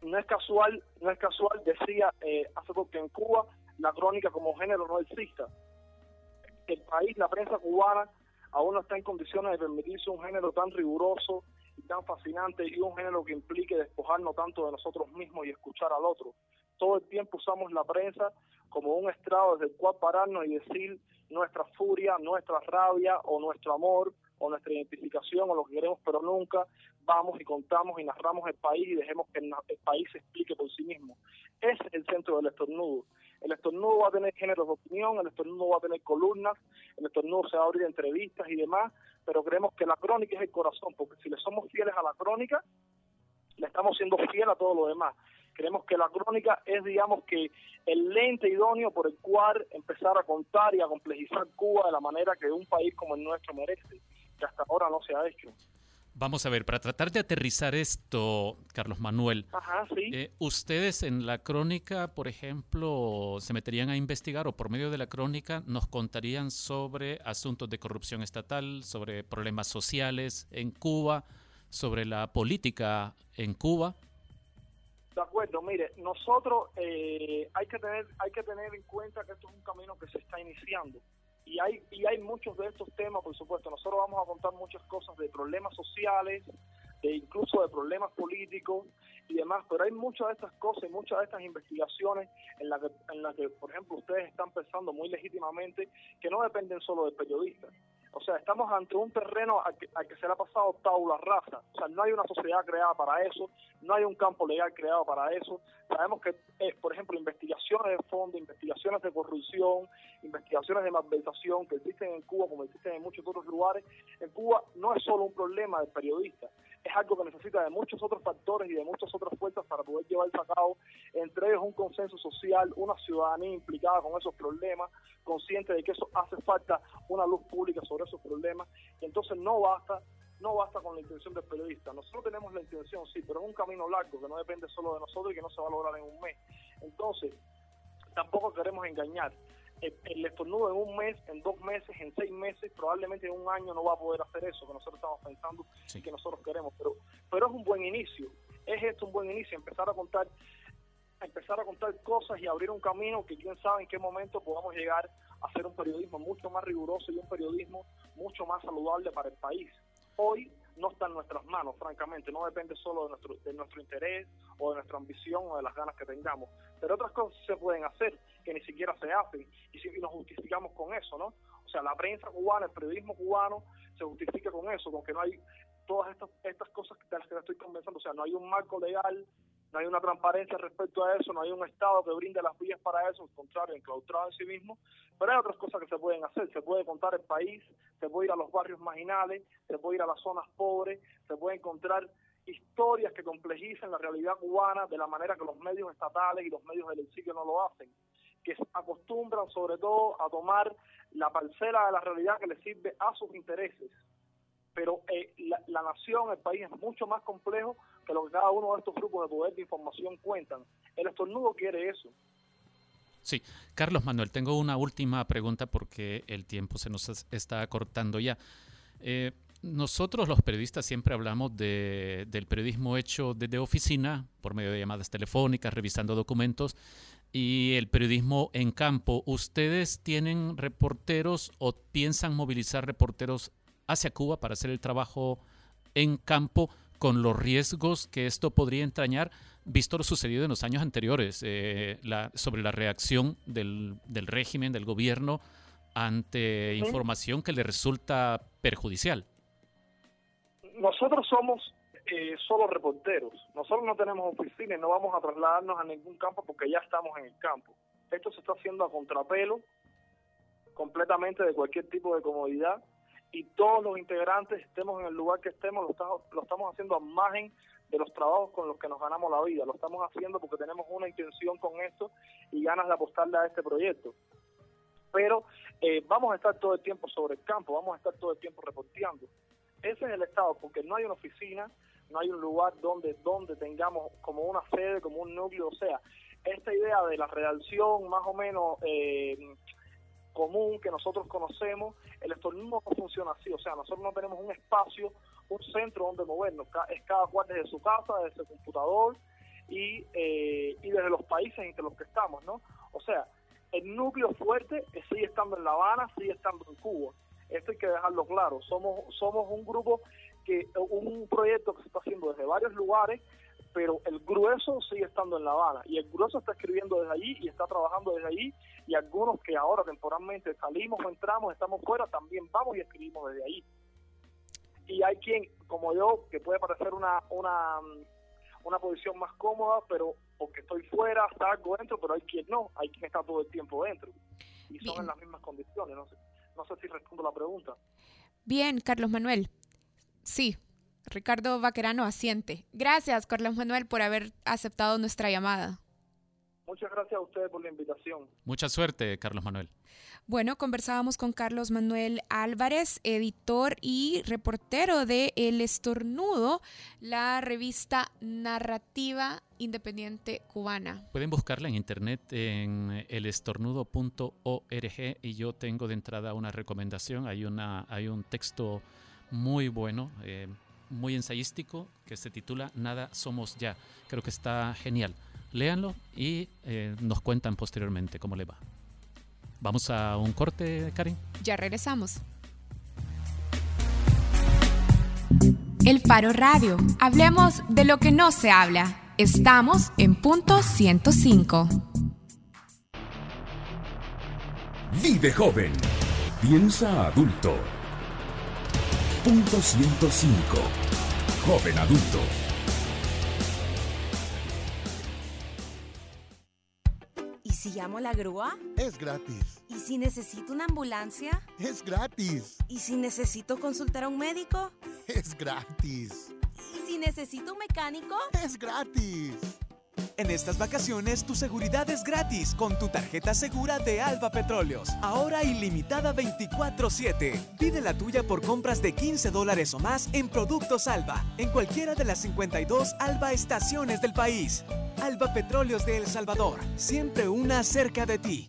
No es casual, no es casual, decía eh, hace poco que en Cuba la crónica como género no exista. El país, la prensa cubana, aún no está en condiciones de permitirse un género tan riguroso y tan fascinante y un género que implique despojarnos tanto de nosotros mismos y escuchar al otro. Todo el tiempo usamos la prensa como un estrado desde el cual pararnos y decir nuestra furia, nuestra rabia o nuestro amor o nuestra identificación o lo que queremos, pero nunca vamos y contamos y narramos el país y dejemos que el, país se explique por sí mismo. Es el centro del estornudo. El estornudo va a tener géneros de opinión, el estornudo va a tener columnas, el estornudo se va a abrir entrevistas y demás, pero creemos que la crónica es el corazón, porque si le somos fieles a la crónica, le estamos siendo fieles a todo lo demás. Creemos que la crónica es, digamos, que el lente idóneo por el cual empezar a contar y a complejizar Cuba de la manera que un país como el nuestro merece, que hasta ahora no se ha hecho. Vamos a ver, para tratar de aterrizar esto, Carlos Manuel, Ajá, sí. eh, ustedes en la crónica, por ejemplo, se meterían a investigar o por medio de la crónica nos contarían sobre asuntos de corrupción estatal, sobre problemas sociales en Cuba, sobre la política en Cuba. De acuerdo, mire, nosotros eh, hay que tener hay que tener en cuenta que esto es un camino que se está iniciando y hay y hay muchos de estos temas, por supuesto. Nosotros vamos a contar muchas cosas de problemas sociales, de incluso de problemas políticos y demás, pero hay muchas de estas cosas y muchas de estas investigaciones en las que, en la que, por ejemplo, ustedes están pensando muy legítimamente que no dependen solo del periodista. O sea, estamos ante un terreno al que, al que se le ha pasado tabula rasa. O sea, no hay una sociedad creada para eso, no hay un campo legal creado para eso. Sabemos que, eh, por ejemplo, investigaciones de fondo, investigaciones de corrupción, investigaciones de malversación que existen en Cuba como existen en muchos otros lugares, en Cuba no es solo un problema del periodista, es algo que necesita de muchos otros factores y de muchas otras fuerzas para poder llevarse a cabo, entre ellos un consenso social, una ciudadanía implicada con esos problemas, consciente de que eso hace falta una luz pública sobre esos problemas, y entonces no basta no basta con la intención del periodista. Nosotros tenemos la intención, sí, pero es un camino largo que no depende solo de nosotros y que no se va a lograr en un mes. Entonces, tampoco queremos engañar. El, el estornudo en un mes, en dos meses, en seis meses, probablemente en un año no va a poder hacer eso que nosotros estamos pensando y que nosotros queremos. Pero, pero es un buen inicio. Es esto un buen inicio, empezar a contar empezar a contar cosas y abrir un camino que quién sabe en qué momento podamos llegar a hacer un periodismo mucho más riguroso y un periodismo mucho más saludable para el país. Hoy no está en nuestras manos, francamente, no depende solo de nuestro, de nuestro interés o de nuestra ambición o de las ganas que tengamos, pero otras cosas se pueden hacer que ni siquiera se hacen y, si, nos justificamos con eso, ¿no? O sea, la prensa cubana, el periodismo cubano se justifica con eso, con que no hay todas estas, estas cosas de las que estoy conversando, o sea, no hay un marco legal no hay una transparencia respecto a eso, no hay un Estado que brinde las vías para eso, al contrario, enclaustrado en sí mismo, pero hay otras cosas que se pueden hacer, se puede contar el país, se puede ir a los barrios marginales, se puede ir a las zonas pobres, se puede encontrar historias que complejicen la realidad cubana de la manera que los medios estatales y los medios del exilio no lo hacen, que acostumbran sobre todo a tomar la parcela de la realidad que les sirve a sus intereses, pero eh, la, la, nación, el país es mucho más complejo que lo que cada uno de estos grupos de poder de información cuentan. El estornudo quiere eso. Sí, Carlos Manuel, tengo una última pregunta porque el tiempo se nos está cortando ya. Eh, nosotros los periodistas siempre hablamos de, del periodismo hecho desde oficina, por medio de llamadas telefónicas, revisando documentos, y el periodismo en campo. ¿Ustedes tienen reporteros o piensan movilizar reporteros hacia Cuba para hacer el trabajo en campo con los riesgos que esto podría entrañar, visto lo sucedido en los años anteriores, eh, la, sobre la reacción del, del, régimen, del gobierno, ante ¿Sí? información que le resulta perjudicial? Nosotros somos eh, solo reporteros, nosotros no tenemos oficina y no vamos a trasladarnos a ningún campo porque ya estamos en el campo. Esto se está haciendo a contrapelo, completamente de cualquier tipo de comodidad y todos los integrantes, estemos en el lugar que estemos, lo, estamos, lo estamos haciendo a margen de los trabajos con los que nos ganamos la vida. Lo estamos haciendo porque tenemos una intención con esto y ganas de apostarle a este proyecto. Pero eh, vamos a estar todo el tiempo sobre el campo, vamos a estar todo el tiempo reporteando. Ese es el Estado, porque no hay una oficina, no hay un lugar donde, donde tengamos como una sede, como un núcleo. O sea, esta idea de la redacción más o menos... Eh, común que nosotros conocemos, el estornudo no funciona así, o sea, nosotros no tenemos un espacio, un centro donde movernos, es cada cual desde su casa, desde su computador y, eh, y desde los países entre los que estamos, ¿no? O sea, el núcleo fuerte sigue estando en La Habana, sigue estando en Cuba, esto hay que dejarlo claro, somos, somos un grupo que un proyecto que se está haciendo desde varios lugares, pero el grueso sigue estando en La Habana y el grueso está escribiendo desde allí y está trabajando desde allí y algunos que ahora temporalmente salimos o entramos, estamos fuera, también vamos y escribimos desde allí. Y hay quien, como yo, que puede parecer una, una, una posición más cómoda, pero porque estoy fuera, salgo dentro, pero hay quien no, hay quien está todo el tiempo dentro. Y son en las mismas condiciones, no sé, no sé si respondo la pregunta. Bien, Carlos Manuel. Sí, Ricardo Vaquerano asiente. Gracias, Carlos Manuel, por haber aceptado nuestra llamada. Muchas gracias a ustedes por la invitación. Mucha suerte, Carlos Manuel. Bueno, conversábamos con Carlos Manuel Álvarez, editor y reportero de El Estornudo, la revista narrativa independiente cubana. Pueden buscarla en internet en elestornudo.org y yo tengo de entrada una recomendación. Hay, una, hay un texto muy bueno, eh, muy ensayístico, que se titula Nada somos ya. Creo que está genial. Léanlo y eh, nos cuentan posteriormente cómo le va. Vamos a un corte, Karin. Ya regresamos. El Faro Radio. Hablemos de lo que no se habla. Estamos en punto 105. Vive joven. Piensa adulto. Punto 105. Joven adulto. ¿Y si llamo a la grúa? Es gratis. ¿Y si necesito una ambulancia? Es gratis. ¿Y si necesito consultar a un médico? Es gratis. ¿Y si necesito un mecánico? Es gratis. En estas vacaciones tu seguridad es gratis con tu tarjeta segura de Alba Petróleos. Ahora ilimitada 24/7. Pide la tuya por compras de 15 dólares o más en productos Alba, en cualquiera de las 52 Alba estaciones del país. Alba Petróleos de El Salvador, siempre una cerca de ti.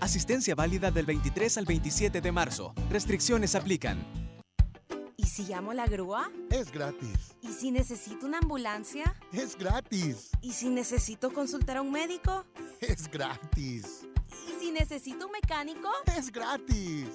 Asistencia válida del 23 al 27 de marzo. Restricciones aplican. ¿Y si llamo a la grúa? Es gratis. ¿Y si necesito una ambulancia? Es gratis. ¿Y si necesito consultar a un médico? Es gratis. ¿Y si necesito un mecánico? Es gratis.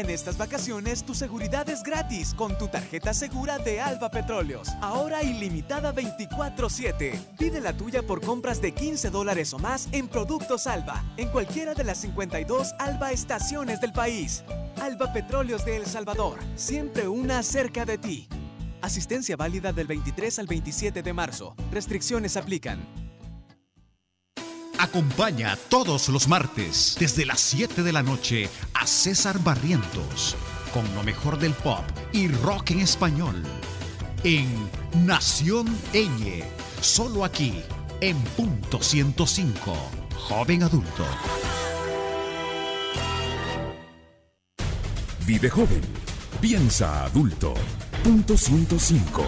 En estas vacaciones tu seguridad es gratis con tu tarjeta segura de Alba Petróleos. Ahora ilimitada 24/7. Pide la tuya por compras de 15 dólares o más en productos Alba, en cualquiera de las 52 Alba estaciones del país. Alba Petróleos de El Salvador, siempre una cerca de ti. Asistencia válida del 23 al 27 de marzo. Restricciones aplican. Acompaña todos los martes desde las 7 de la noche a César Barrientos con lo mejor del pop y rock en español en Nación Eñe, solo aquí en punto 105, joven adulto. Vive joven. Piensa adulto. Punto 105.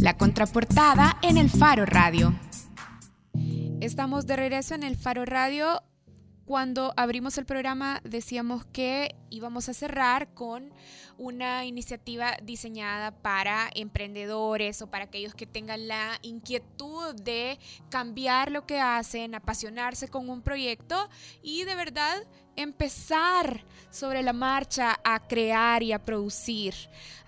La contraportada en el Faro Radio. Estamos de regreso en el Faro Radio. Cuando abrimos el programa decíamos que íbamos a cerrar con una iniciativa diseñada para emprendedores o para aquellos que tengan la inquietud de cambiar lo que hacen, apasionarse con un proyecto y de verdad empezar sobre la marcha a crear y a producir.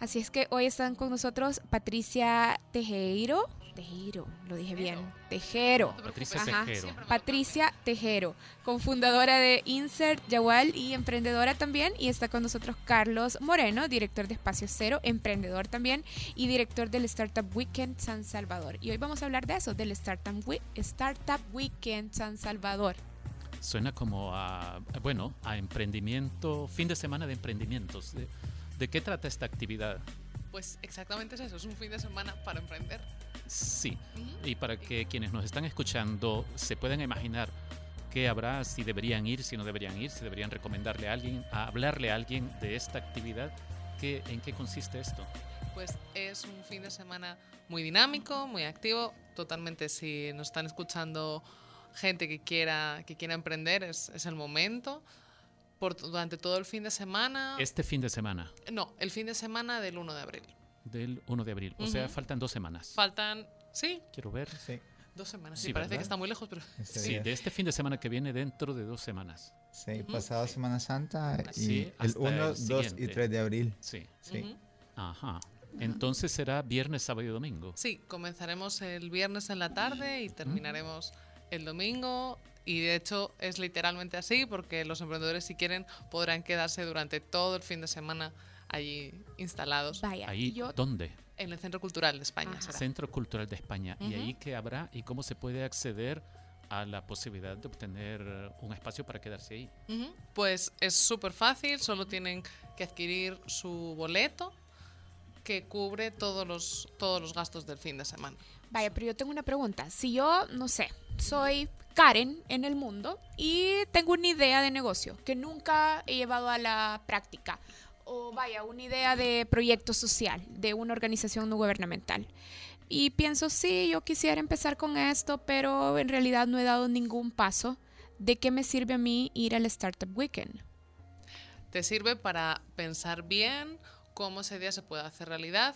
Así es que hoy están con nosotros Patricia Tejero. Tejero, lo dije bien. Tejero. Patricia Ajá. Tejero. Patricia Tejero, cofundadora de Insert Yagual y emprendedora también. Y está con nosotros Carlos Moreno, director de Espacio Cero, emprendedor también y director del Startup Weekend San Salvador. Y hoy vamos a hablar de eso, del Startup Weekend San Salvador. Suena como a, bueno, a emprendimiento, fin de semana de emprendimientos. ¿De, de qué trata esta actividad? Pues exactamente es eso, es un fin de semana para emprender. Sí, y para que quienes nos están escuchando se puedan imaginar qué habrá, si deberían ir, si no deberían ir, si deberían recomendarle a alguien, a hablarle a alguien de esta actividad, ¿qué, ¿en qué consiste esto? Pues es un fin de semana muy dinámico, muy activo, totalmente si nos están escuchando gente que quiera, que quiera emprender, es, es el momento. Por, durante todo el fin de semana. Este fin de semana, No, el fin de semana del 1 de abril. Del 1 de abril, o sea, faltan dos semanas. Faltan, sí, Quiero ver. Dos semanas, sí, Sí, parece ¿verdad? que está muy lejos, pero Este Sí, día. de este fin de semana que viene dentro de dos semanas. Sí, pasado Semana Santa y Sí, el hasta 1, el 2 y siguiente. 3 de abril. Sí. Sí. Ajá. Entonces será viernes, sábado y domingo. Sí, comenzaremos el viernes en la tarde y terminaremos el domingo. Y de hecho es literalmente así porque los emprendedores si quieren podrán quedarse durante todo el fin de semana allí instalados. Vaya, Ahí, ¿dónde? En el Centro Cultural de España será. Centro Cultural de España. ¿Y Ujú. ahí qué habrá y cómo se puede acceder a la posibilidad de obtener un espacio para quedarse ahí? Ujú. Pues es súper fácil, solo tienen que adquirir su boleto que cubre todos los, todos los gastos del fin de semana. Vaya, pero yo tengo una pregunta. Si yo, no sé, soy Karen en el mundo y tengo una idea de negocio que nunca he llevado a la práctica, o vaya, una idea de proyecto social de una organización no gubernamental. Y pienso, sí, yo quisiera empezar con esto, pero en realidad no he dado ningún paso. ¿De qué me sirve a mí ir al Startup Weekend? Te sirve para pensar bien cómo esa idea se puede hacer realidad,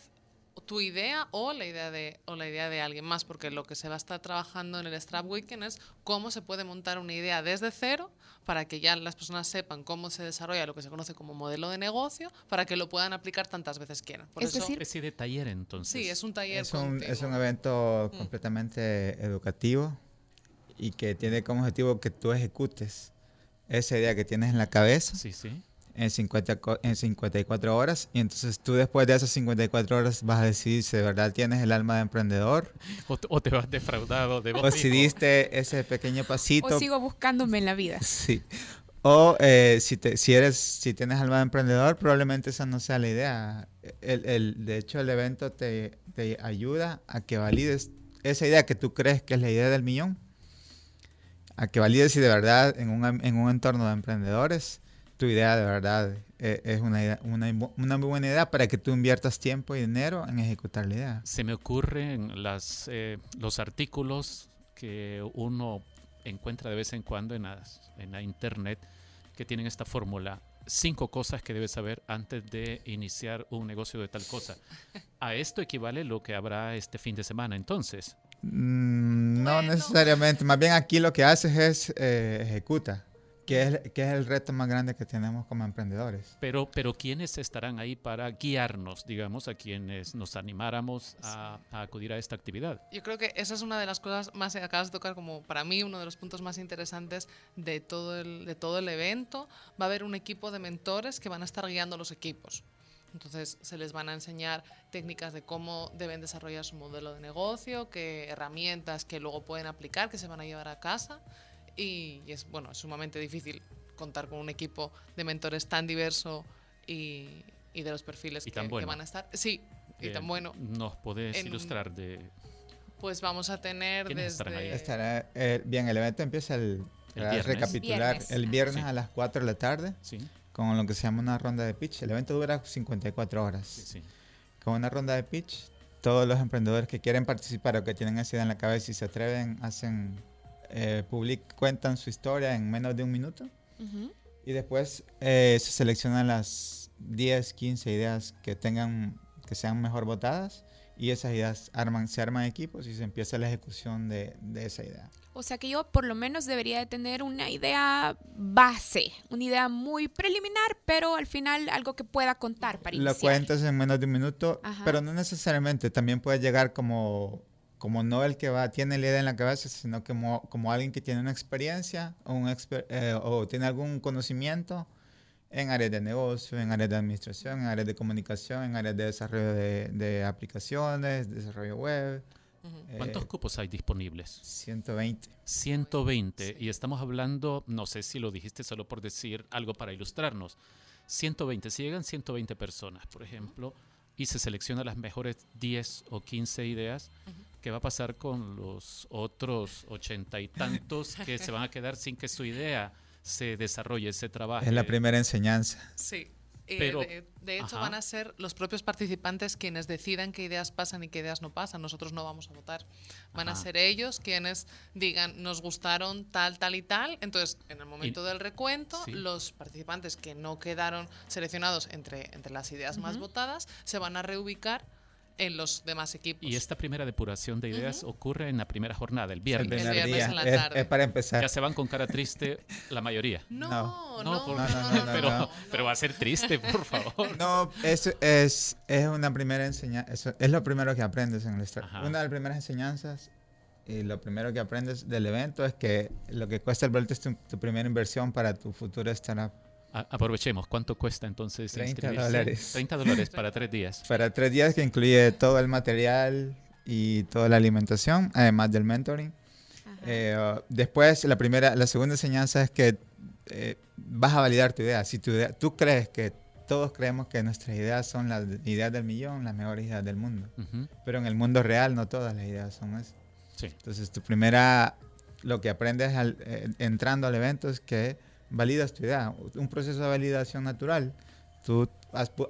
tu idea o la idea de o la idea de alguien más, porque lo que se va a estar trabajando en el Startup Weekend es cómo se puede montar una idea desde cero para que ya las personas sepan cómo se desarrolla lo que se conoce como modelo de negocio, para que lo puedan aplicar tantas veces quieran. Por es eso, una especie de taller entonces. sí, es un taller Es un, continuo. es un evento Mm. completamente educativo y que tiene como objetivo que tú ejecutes esa idea que tienes en la cabeza Sí, sí. En, 50, co- en 54 horas y entonces tú después de esas 54 horas vas a decidir si de verdad tienes el alma de emprendedor O, te- o te vas defraudado de vos o si diste ese pequeño pasito. ¿O sigo buscándome en la vida? Sí. O eh, si, te, si eres, si tienes alma de emprendedor, probablemente esa no sea la idea. El, el- de hecho, el evento te, te ayuda a que valides esa idea que tú crees que es la idea del millón, a que valides si de verdad en un, en un entorno de emprendedores, tu idea de verdad eh, es una, idea- una, una muy buena idea para que tú inviertas tiempo y dinero en ejecutar la idea. Se me ocurren las, eh, los artículos que uno encuentra de vez en cuando en, las- en la internet que tienen esta fórmula. Cinco cosas que debes saber antes de iniciar un negocio de tal cosa. A esto equivale lo que habrá este fin de semana. Entonces, Mm, no necesariamente, más bien aquí lo que haces es eh, ejecuta, que es, que es el reto más grande que tenemos como emprendedores. pero, pero ¿quiénes estarán ahí para guiarnos, digamos, a quienes nos animáramos a, a acudir a esta actividad? Yo creo que esa es una de las cosas más que acabas de tocar como para mí uno de los puntos más interesantes de todo el, de todo el evento. Va a haber un equipo de mentores que van a estar guiando a los equipos. Entonces se les van a enseñar técnicas de cómo deben desarrollar su modelo de negocio, qué herramientas que luego pueden aplicar, que se van a llevar a casa. Y, y es bueno, es sumamente difícil contar con un equipo de mentores tan diverso y, y de los perfiles Y que, tan que bueno. van a estar. Sí, y Eh, tan bueno. ¿Nos podés en- ilustrar de Pues vamos a tener ¿Quiénes estarán ahí? desde... Estará, eh, bien, el evento empieza el, El viernes. recapitular Viernes, el viernes Sí. a las 4 de la tarde Sí, con lo que se llama una ronda de pitch. El evento dura 54 horas. sí, sí. Con una ronda de pitch, todos los emprendedores que quieren participar o que tienen esa idea en la cabeza y se atreven, hacen, eh, public- cuentan su historia en menos de un minuto. Ujú. Y después eh, se seleccionan las 10, 15 ideas que tengan, que sean mejor votadas. Y esas ideas arman, se arman equipos y se empieza la ejecución de, de esa idea. O sea que yo por lo menos debería de tener una idea base, una idea muy preliminar, pero al final algo que pueda contar para Lo iniciar. cuentas en menos de un minuto, Ajá. pero no necesariamente. También puede llegar como, como no el que va, tiene la idea en la cabeza, sino como, como alguien que tiene una experiencia o, un exper- eh, o tiene algún conocimiento en áreas de negocio, en áreas de administración, en áreas de comunicación, en áreas de desarrollo de, de aplicaciones, desarrollo web. eh, ¿Cuántos cupos hay disponibles? 120. 120. Y estamos hablando, no sé si lo dijiste solo por decir algo para ilustrarnos. 120. Si llegan 120 personas, por ejemplo, y se seleccionan las mejores 10 o 15 ideas, ¿qué va a pasar con los otros ochenta y tantos que se van a quedar sin que su idea se desarrolle, se trabaje? Es la primera enseñanza. Sí. Eh, Pero- de, de hecho, ajá. van a ser los propios participantes quienes decidan qué ideas pasan y qué ideas no pasan. Nosotros no vamos a votar. Van a Ajá. ser ellos quienes digan, nos gustaron tal, tal y tal. Entonces, en el momento del recuento, sí. los participantes que no quedaron seleccionados entre, entre las ideas más Ujú. votadas se van a reubicar en los demás equipos. Y esta primera depuración de ideas ocurre en la primera jornada, el viernes. El primer día. Es- es para empezar. Ya se van con cara triste la mayoría. No, No. no, por- no, no, no, no, pero, no. pero va a ser triste, por favor. No, es, es, es una primera enseñanza, es, es lo primero que aprendes en el Ajá. Una de las primeras enseñanzas y lo primero que aprendes del evento es que lo que cuesta el boleto es tu, tu primera inversión para tu futuro startup. Aprovechemos, ¿cuánto cuesta entonces 30 inscribirse? dólares. 30 dólares para tres días. Para tres días que incluye todo el material y toda la alimentación, además del mentoring. Eh, uh, después, la primera, la segunda enseñanza es que eh, vas a validar tu idea. Si tu idea, tú crees que todos creemos que nuestras ideas son las ideas del millón, las mejores ideas del mundo. Ujú. Pero en el mundo real no todas las ideas son eso. Sí. Entonces, tu primera, lo que aprendes al- eh, entrando al evento es que validas tu idea. Un proceso de validación natural. Tú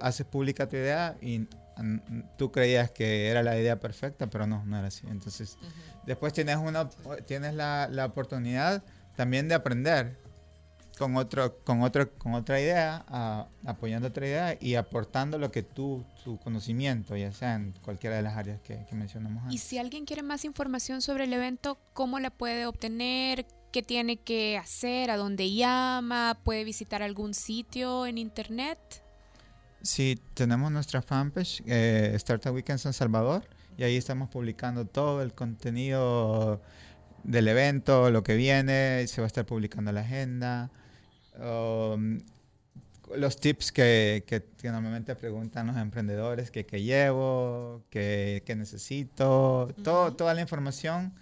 haces pública tu idea y tú creías que era la idea perfecta, pero no, no era así. Entonces, después tienes, una, tienes la, la oportunidad también de aprender con, otro, con, otro, con otra idea, a- apoyando otra idea y aportando lo que tú, tu conocimiento, ya sea en cualquiera de las áreas que, que mencionamos Y antes. si alguien quiere más información sobre el evento, ¿cómo la puede obtener? ¿Qué tiene que hacer? ¿A dónde llama? ¿Puede visitar algún sitio en internet? Sí, tenemos nuestra fanpage, eh, Startup Weekend San Salvador, y ahí estamos publicando todo el contenido del evento, lo que viene, se va a estar publicando la agenda, um, los tips que, que- que normalmente preguntan los emprendedores, que, que llevo, que, necesito, todo, toda la información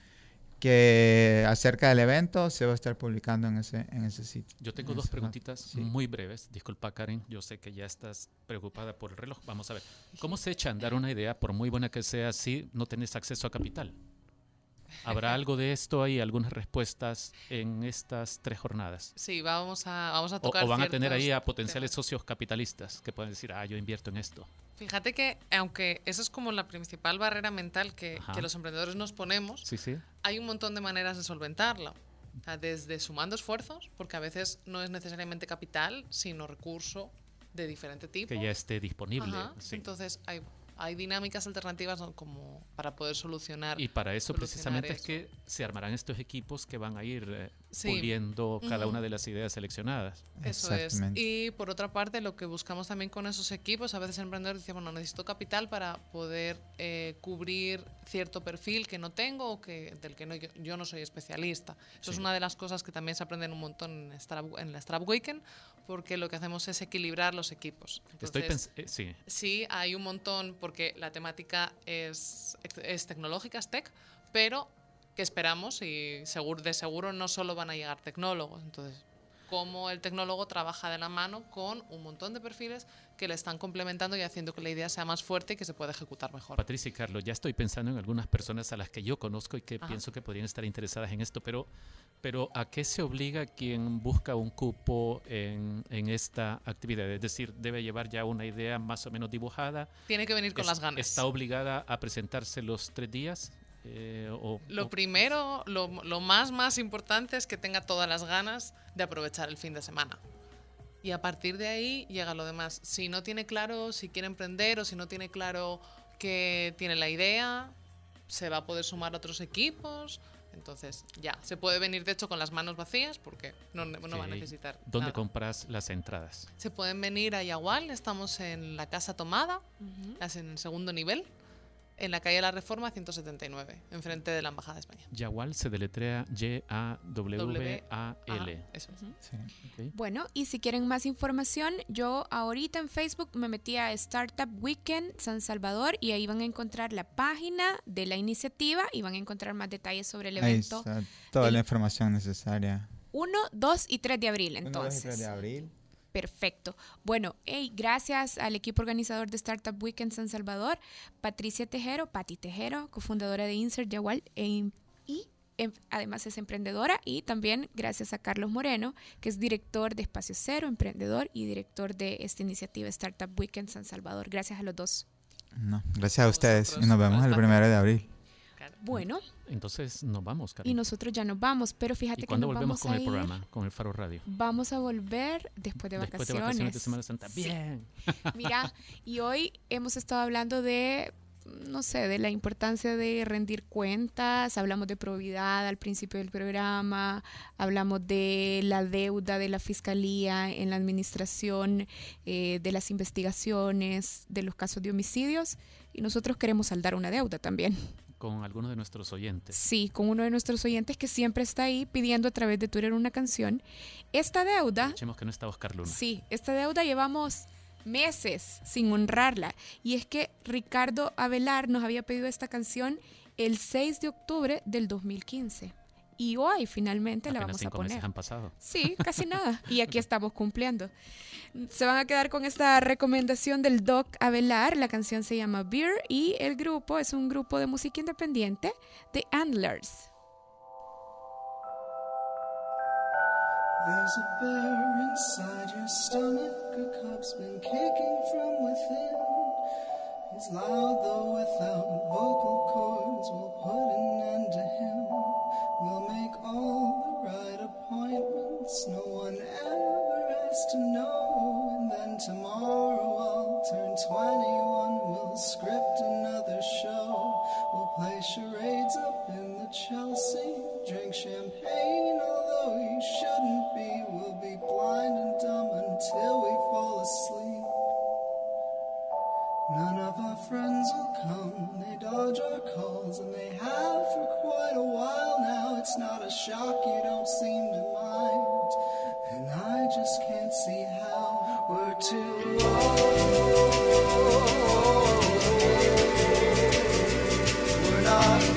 que acerca del evento se va a estar publicando en ese, en ese sitio. Yo tengo en dos preguntitas sí. muy breves. Disculpa, Karen. Yo sé que ya estás preocupada por el reloj. Vamos a ver. ¿Cómo se echa a andar una idea, por muy buena que sea, si no tenés acceso a capital? ¿Habrá algo de esto ahí? ¿Algunas respuestas en estas tres jornadas? Sí, vamos a, vamos a O, tocar o van a tener ahí a potenciales socios capitalistas que pueden decir, ah, yo invierto en esto. Fíjate que, aunque esa es como la principal barrera mental que, que los emprendedores nos ponemos, Sí, sí. hay un montón de maneras de solventarla. O sea, desde sumando esfuerzos, porque a veces no es necesariamente capital, sino recurso de diferente tipo. Que ya esté disponible. Sí. Entonces, hay, hay dinámicas alternativas ¿no? como para poder solucionar. Y para eso precisamente es eso. que se armarán estos equipos que van a ir eh, Sí. puliendo cada Ujú. una de las ideas seleccionadas. Eso es. Y por otra parte, lo que buscamos también con esos equipos, a veces el emprendedor dice, bueno, necesito capital para poder eh, cubrir cierto perfil que no tengo o que, del que no- yo, yo no soy especialista. Eso es Sí. una de las cosas que también se aprenden un montón en, Startup- en la Startup Weekend, porque lo que hacemos es equilibrar los equipos. Estoy Entonces, pens- eh, sí. Sí, hay un montón porque la temática es, es tecnológica, es tech, pero que esperamos y seguro, de seguro no solo van a llegar tecnólogos. Entonces, cómo el tecnólogo trabaja de la mano con un montón de perfiles que le están complementando y haciendo que la idea sea más fuerte y que se pueda ejecutar mejor. Patricia y Carlos, ya estoy pensando en algunas personas a las que yo conozco y que Ajá. pienso que podrían estar interesadas en esto, pero, pero ¿a qué se obliga quien busca un cupo en, en esta actividad? Es decir, debe llevar ya una idea más o menos dibujada. Tiene que venir con Es- las ganas. ¿Está obligada a presentarse los tres días? Eh, o, Lo o- primero, lo, lo más, más importante es que tenga todas las ganas de aprovechar el fin de semana. Y a partir de ahí llega lo demás. Si no tiene claro si quiere emprender o si no tiene claro que tiene la idea, se va a poder sumar a otros equipos. Entonces, ya, se puede venir de hecho con las manos vacías porque no, no va a necesitar. ¿Dónde nada. compras las entradas? Se pueden venir a Yagual, estamos en la Casa Tomada, en el segundo nivel, en la calle de la Reforma 179, enfrente de la Embajada de España. Yawal se deletrea Y-A-W-A-L. Eso es. Ok. Bueno, y si quieren más información, yo ahorita en Facebook me metí a Startup Weekend San Salvador y ahí van a encontrar la página de la iniciativa y van a encontrar más detalles sobre el Ahí evento. está toda la información necesaria. 1, 2 y 3 de abril, 1, 2 y 3 entonces. de abril. Perfecto. Bueno, hey, gracias al equipo organizador de Startup Weekend San Salvador, Patricia Tejero, Pati Tejero, cofundadora de Insert Yagual, e- y em- además es emprendedora, y también gracias a Carlos Moreno, que es director de Espacio Cero, emprendedor y director de esta iniciativa Startup Weekend San Salvador. Gracias a los dos. No, gracias a ustedes y nos vemos el primero de abril. Bueno, Entonces nos vamos, Karen. y nosotros ya nos vamos, pero fíjate ¿Y que cuándo nos volvemos vamos con a el ir- programa, con el Faro Radio? Vamos a volver después de Después vacaciones. de vacaciones de Semana Santa. Sí. Bien. Mira, y hoy hemos estado hablando de no sé, de la importancia de rendir cuentas, hablamos de probidad al principio del programa, hablamos de la deuda de la fiscalía en la administración, eh, de las investigaciones, de los casos de homicidios, y nosotros queremos saldar una deuda también. Con alguno de nuestros oyentes. Sí, con uno de nuestros oyentes que siempre está ahí pidiendo a través de Twitter una canción. Esta deuda... Escuchemos que no está Oscar Luna. Sí, esta deuda llevamos meses sin honrarla. Y es que Ricardo Avelar nos había pedido esta canción el 6 de octubre del 2015. Y hoy finalmente la vamos a cinco poner. meses han pasado. Sí, casi nada. Y aquí estamos cumpliendo. Se van a quedar con esta recomendación del Doc Avelar. La canción se llama Beer y el grupo es un grupo de música independiente de Antlers. There's a bear inside your stomach, a cub's been kicking from within. He's loud though without vocal cords, we'll put an end to him. We'll make all the right appointments, no one ever has to know. And then tomorrow I'll turn 21, we'll script another show. We'll play charades up in the Chelsea, drink champagne, although you shouldn't be. We'll be blind and dumb until we fall asleep. None of our friends will come, they dodge our calls, and they have for quite a while. It's not a shock you don't seem to mind, and I just can't see how we're too old. We're not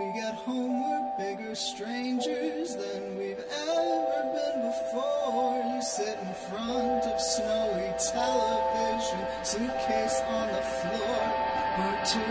we get home, we're bigger strangers than we've ever been before. You sit in front of snowy television, suitcase on the floor. We're too